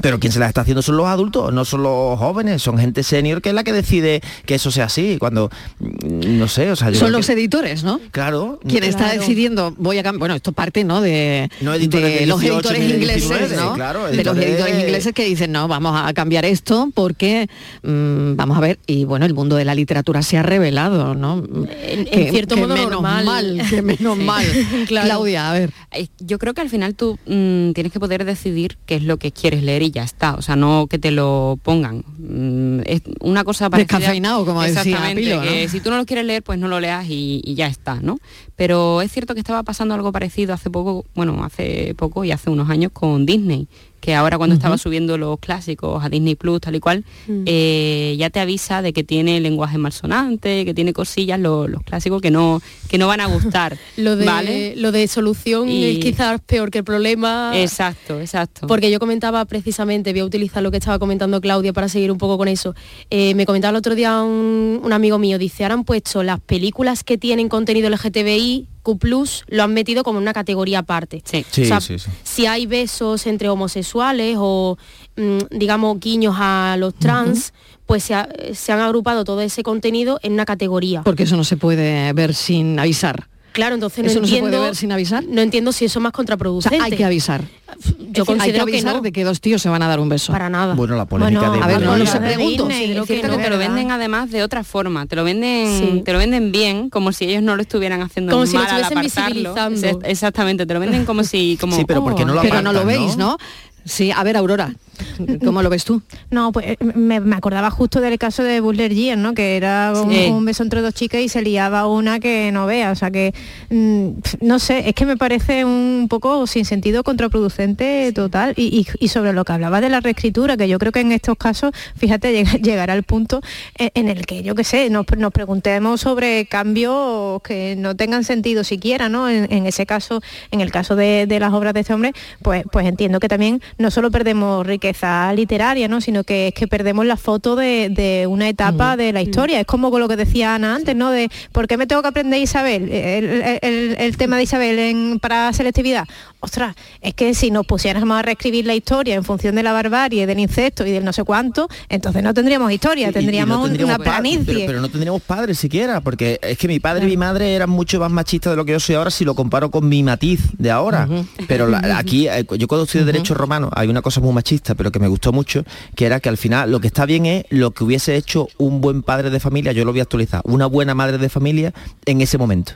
Pero quien se las está haciendo son los adultos, no son los jóvenes, son gente senior que es la que decide que eso sea así. Cuando, mm, no sé, o sea, yo Son los que- editores, ¿no? Claro. Quien está decidiendo, voy a cambiar, bueno, esto parte, ¿no? De, No editores de de los 18 editores ingleses, 19, ¿no? claro, de los editores- ingleses que dicen, no, vamos a cambiar esto porque, mm, vamos a ver, y bueno, el mundo de la literatura se ha revelado, ¿no? En, en cierto modo menos normal. mal, que menos Sí. mal. Claro. Claudia, a ver. Eh, Yo creo que al final tú mm, tienes que poder decidir qué es lo que quieres leer y ya está. O sea, no que te lo pongan. Mm, es una cosa parecida. Descafeinado, como decía Pilo, ¿no? que si tú no lo quieres leer, pues no lo leas y, y ya está, ¿no? Pero es cierto que estaba pasando algo parecido hace poco, bueno, hace poco y hace unos años con Disney que ahora cuando estaba subiendo los clásicos a Disney Plus, tal y cual, Mm. eh, ya te avisa de que tiene lenguaje malsonante, que tiene cosillas, lo- los clásicos que no, que no van a gustar. Lo de, ¿vale? lo de solución Y- es quizás peor que el problema. Exacto, exacto. Porque yo comentaba precisamente, voy a utilizar lo que estaba comentando Claudia para seguir un poco con eso. Eh, me comentaba el otro día un, un amigo mío, dice, ahora han puesto las películas que tienen contenido LGTBI, Q+, lo han metido como en una categoría aparte. Sí, Sí, O sea, sí, sí. si hay besos entre homosexuales o, mm, digamos, guiños a los trans, pues se, ha- se han agrupado todo ese contenido en una categoría. Porque eso no se puede ver sin avisar. Claro, entonces no ¿Eso no se entiendo, puede ver sin avisar? No entiendo si eso es más O sea, contraproducente. hay que avisar. Yo Es decir, hay que considero que, avisar no. de que dos tíos se van a dar un beso. Para nada. Bueno, la polémica Bueno, de... a ver, no sé, de pregunto. Disney, Es cierto no, que te lo venden además de otra forma, te lo venden, Sí. te lo venden bien, como si ellos no lo estuvieran haciendo Como si lo mal estuviesen visibilizando. Ex- Exactamente, te lo venden como si como Sí, pero porque no lo Pero no lo apartan, veis, ¿no? Sí, a ver, Aurora, ¿cómo lo ves tú? No, pues eh, me, me acordaba justo del caso de Butler Year, ¿no? Que era un, Sí. un beso entre dos chicas y se liaba una que no vea. O sea que, mm, no sé, es que me parece un poco sin sentido contraproducente total. Y, y- y sobre lo que hablaba de la reescritura, que yo creo que en estos casos, fíjate, llega- llegará el punto en, en el que, yo qué sé, nos, nos preguntemos sobre cambios que no tengan sentido siquiera, ¿no? En, en ese caso, en el caso de, de las obras de este hombre, pues, pues entiendo que también no solo perdemos riqueza literaria, ¿no? Sino que es que perdemos la foto de, de una etapa de la historia. Es como con lo que decía Ana antes, ¿no? De ¿por qué me tengo que aprender Isabel? El, el- el- el tema de Isabel en- para selectividad. Ostras, es que si nos pusiéramos a reescribir la historia en función de la barbarie, del incesto y del no sé cuánto, entonces no tendríamos historia, Y- y tendríamos, no un- tendríamos una planicie. Pero, pero no tendríamos padres siquiera, porque es que mi padre y mi madre eran mucho más machistas de lo que yo soy ahora si lo comparo con mi matiz de ahora. Pero la- aquí, eh, yo cuando estudié Derecho Romano, hay una cosa muy machista, pero que me gustó mucho, que era que al final lo que está bien es lo que hubiese hecho un buen padre de familia, yo lo voy a actualizar, una buena madre de familia en ese momento.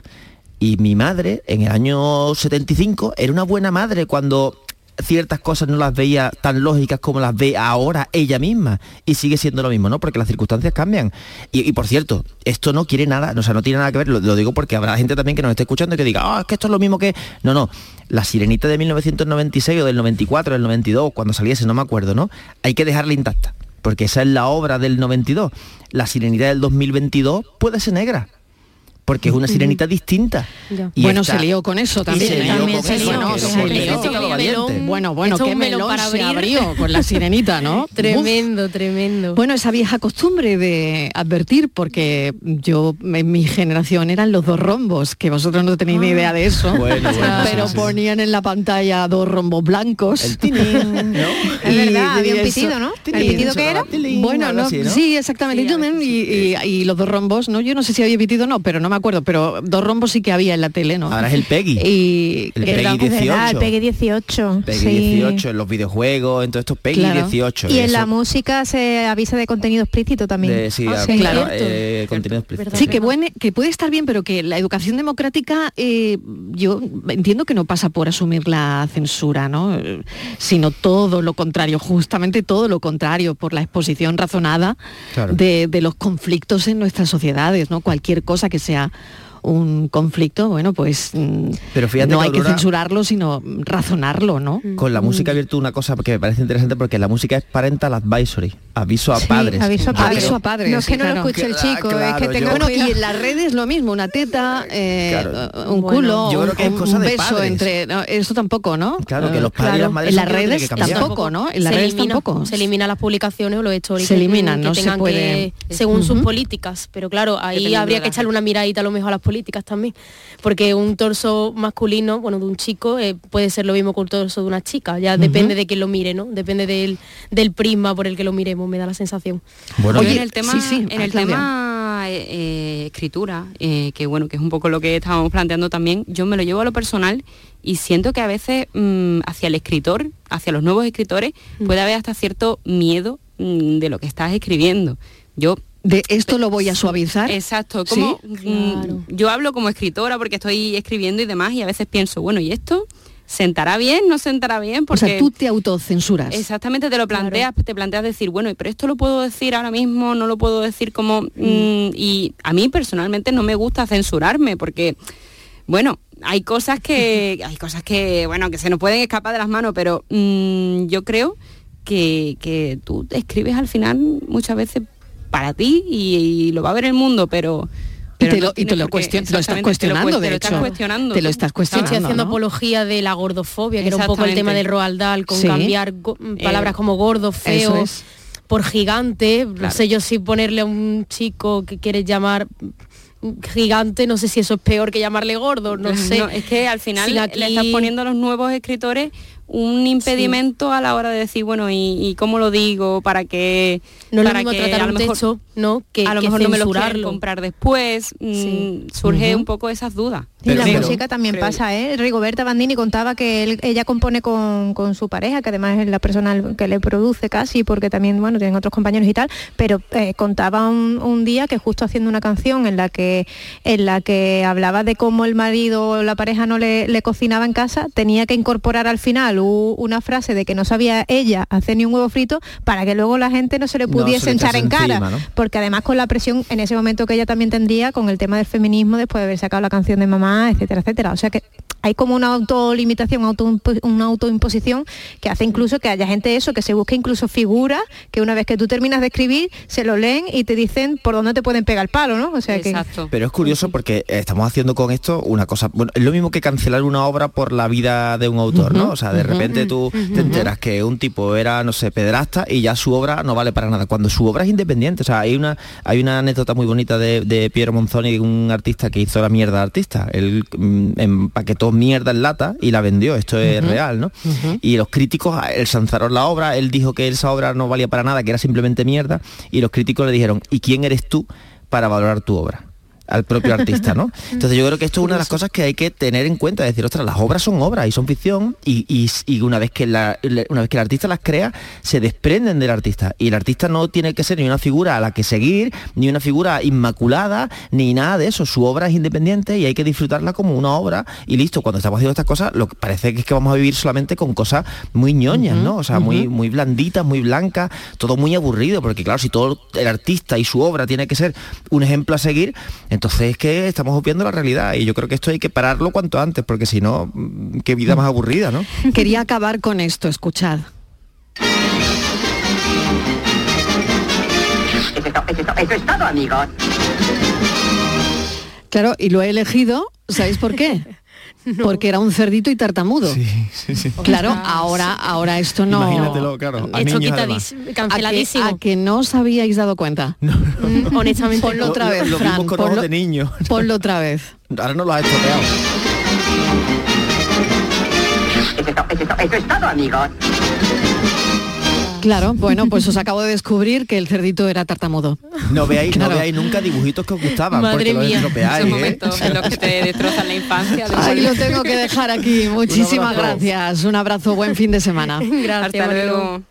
Y mi madre, en el año 75, era una buena madre cuando ciertas cosas no las veía tan lógicas como las ve ahora ella misma y sigue siendo lo mismo, ¿no? Porque las circunstancias cambian. Y, por cierto, esto no quiere nada, o sea, no tiene nada que ver, lo, lo digo porque habrá gente también que nos esté escuchando y que diga, ah, es que esto es lo mismo que... No, no, la sirenita de 1996 o del 94, del 92, cuando saliese, no me acuerdo, ¿no? Hay que dejarla intacta, porque esa es la obra del 92. La sirenita del 2022 puede ser negra porque es una sirenita distinta. Y bueno, esta- se lió con eso y también. se ¿eh? lió También con se lió, se lió. Bueno, bueno, qué melón melón para se abrir. abrió con la sirenita, ¿no? Tremendo, tremendo. Bueno, esa vieja costumbre de advertir, porque yo en mi generación eran los dos rombos, que vosotros no tenéis ni idea de eso, Bueno, bueno, pero sí, sí. ponían en la pantalla dos rombos blancos. Es verdad, había un pitido, ¿no? ¿El pitido qué era? Bueno, no, sí, exactamente. Y los dos rombos, no, yo no sé si había pitido o no, pero no me acuerdo, pero dos rombos sí que había en la tele, ¿no? Ahora es el Peggy. Y El Peggy era- Es verdad, el 18. Peggy 18. Peggy sí. 18 en los videojuegos, en todo esto Peggy Claro. 18. Y en eso la música se avisa de contenido explícito también. de- sí, Ah, a- sí. claro, eh, contenido explícito. Sí, que, bueno, que puede estar bien, pero que la educación democrática, eh, yo entiendo que no pasa por asumir la censura, ¿no? Sino todo lo contrario, justamente todo lo contrario, por la exposición razonada Claro. de, de los conflictos en nuestras sociedades, ¿no? Cualquier cosa que sea 啊。Un conflicto, bueno, pues mm, Pero fíjate no que hay que censurarlo, sino razonarlo, ¿no? Con la música abierto una cosa que me parece interesante porque la música es parental advisory, aviso a Sí, padres. aviso a padres. Aviso a padres, No es que no claro. lo escuche el chico, Claro, es que yo- tenga Bueno, cuidado. y en las redes lo mismo, una teta, eh, un Bueno, culo, yo un, creo que es un cosa de beso padres. entre... no, eso tampoco, ¿no? Claro, que Eh, los padres y las madres En las redes tampoco, ¿no? En las se redes elimina, tampoco. Se eliminan las publicaciones o los stories Se eliminan, que no se tengan puede- que- según sus políticas. Pero claro, ahí habría de que echarle una miradita a lo mejor a las políticas también. Porque un torso masculino, bueno, de un chico, eh, puede ser lo mismo que un torso de una chica. Ya depende de quién lo mire, ¿no? Depende del, del prisma por el que lo miremos, me da la sensación. Bueno, Oye, y- en el tema, sí, sí, en el tema eh, eh, escritura, eh, que bueno, que es un poco lo que estábamos planteando también, yo me lo llevo a lo personal y siento que a veces mm, hacia el escritor, hacia los nuevos escritores, puede haber hasta cierto miedo mm, de lo que estás escribiendo. Yo De esto lo voy a suavizar. Exacto, como Sí. mm, yo hablo como escritora porque estoy escribiendo y demás y a veces pienso, bueno, ¿y esto sentará bien? ¿No sentará bien? O Porque sea, tú te autocensuras. Exactamente, te lo planteas, te planteas decir, bueno, pero esto lo puedo decir ahora mismo, no lo puedo decir como... mm, y a mí personalmente no me gusta censurarme porque, bueno, hay cosas que, hay cosas que, bueno, que se nos pueden escapar de las manos, pero mm, yo creo que, que tú te escribes al final muchas veces para ti y, y lo va a ver el mundo, pero... Y pero te no lo, y tiene te lo, cuestion- te lo estás cuestionando, te lo, de te lo hecho. estás cuestionando. Te lo estás Estoy cuestionando. haciendo ¿no? apología de la gordofobia, que era un poco el tema del Roald Dahl, con Sí. cambiar go- mm, palabras Eh, como gordo, feo, es. por gigante. No sé yo si ponerle a un chico que quieres llamar gigante, no sé si eso es peor que llamarle gordo, no sé. No, es que al final le estás poniendo a los nuevos escritores un impedimento a la hora de decir, bueno, ¿y, y cómo lo digo? ¿Para que No es lo para mismo que tratar a lo un mejor, texto, ¿no? Que, a lo que mejor no me lo comprar después? Mm, Sí. Surge un poco esas dudas. Y la Pero- música también creo pasa, ¿eh? Rigoberta Bandini contaba que él- ella compone con, con su pareja, que además es la persona que le produce casi, porque también, bueno, tienen otros compañeros y tal, pero eh, contaba un, un día que justo haciendo una canción en la que en la que hablaba de cómo el marido o la pareja no le, le cocinaba en casa, tenía que incorporar al final una frase de que no sabía ella hacer ni un huevo frito para que luego la gente no se le pudiese echar en cara, encima, ¿no? porque además con la presión en ese momento que ella también tendría con el tema del feminismo después de haber sacado la canción de mamá, etcétera, etcétera. O sea que hay como una autolimitación, auto, una autoimposición que hace incluso que haya gente eso, que se busque incluso figuras que una vez que tú terminas de escribir, se lo leen y te dicen por dónde te pueden pegar el palo, ¿no? O sea que. Pero es curioso porque estamos haciendo con esto una cosa, bueno, es lo mismo que cancelar una obra por la vida de un autor, ¿no? O sea, de repente tú te enteras que un tipo era, no sé, pedrasta y ya su obra no vale para nada, cuando su obra es independiente. O sea, hay una, hay una anécdota muy bonita de, de Piero Monzoni, un artista que hizo la mierda de artista. Él mm, empaquetó mierda en lata y la vendió, esto es real, ¿no? Y los críticos, él sanzaron la obra, él dijo que esa obra no valía para nada, que era simplemente mierda, y los críticos le dijeron, ¿y quién eres tú para valorar tu obra? Al propio artista, ¿no? Entonces yo creo que esto es una de las cosas que hay que tener en cuenta, decir, ostras, las obras son obras y son ficción y, y- y una vez que la, una vez que el artista las crea, se desprenden del artista. Y el artista no tiene que ser ni una figura a la que seguir, ni una figura inmaculada, ni nada de eso. Su obra es independiente y hay que disfrutarla como una obra y listo. Cuando estamos haciendo estas cosas, lo que parece que es que vamos a vivir solamente con cosas muy ñoñas, ¿no? O sea, muy, muy blanditas, muy blancas, todo muy aburrido, porque claro, si todo el artista y su obra tiene que ser un ejemplo a seguir, entonces es que estamos obviando la realidad. Y yo creo que esto hay que pararlo cuanto antes, porque si no, mm, qué vida más aburrida, ¿no? Quería acabar con esto, escuchad. Eso es, to- eso es to- eso es todo, amigos. Claro, y lo he elegido, ¿sabéis por qué? Porque era un cerdito y tartamudo. Claro, ahora, ahora esto no. Imagínatelo, claro, a Esto niños, canceladísimo. ¿A que, a que no os habíais dado cuenta? Mm, Honestamente. Ponlo Lo- otra lo- vez, lo Fran. vimos con ponlo, ojos de niño. ponlo otra vez. Ahora no lo has estropeado. Eso eso es todo, amigos. Claro, bueno, pues os acabo de descubrir que el cerdito era tartamudo. No veáis, Claro. no veáis nunca dibujitos que os gustaban, Madre porque los mía, estropeáis, Esos ¿eh? momentos en los que te destrozan la infancia. de Ahí lo tengo que dejar aquí. Muchísimas gracias. Un abrazo, buen fin de semana. Gracias, Hasta luego.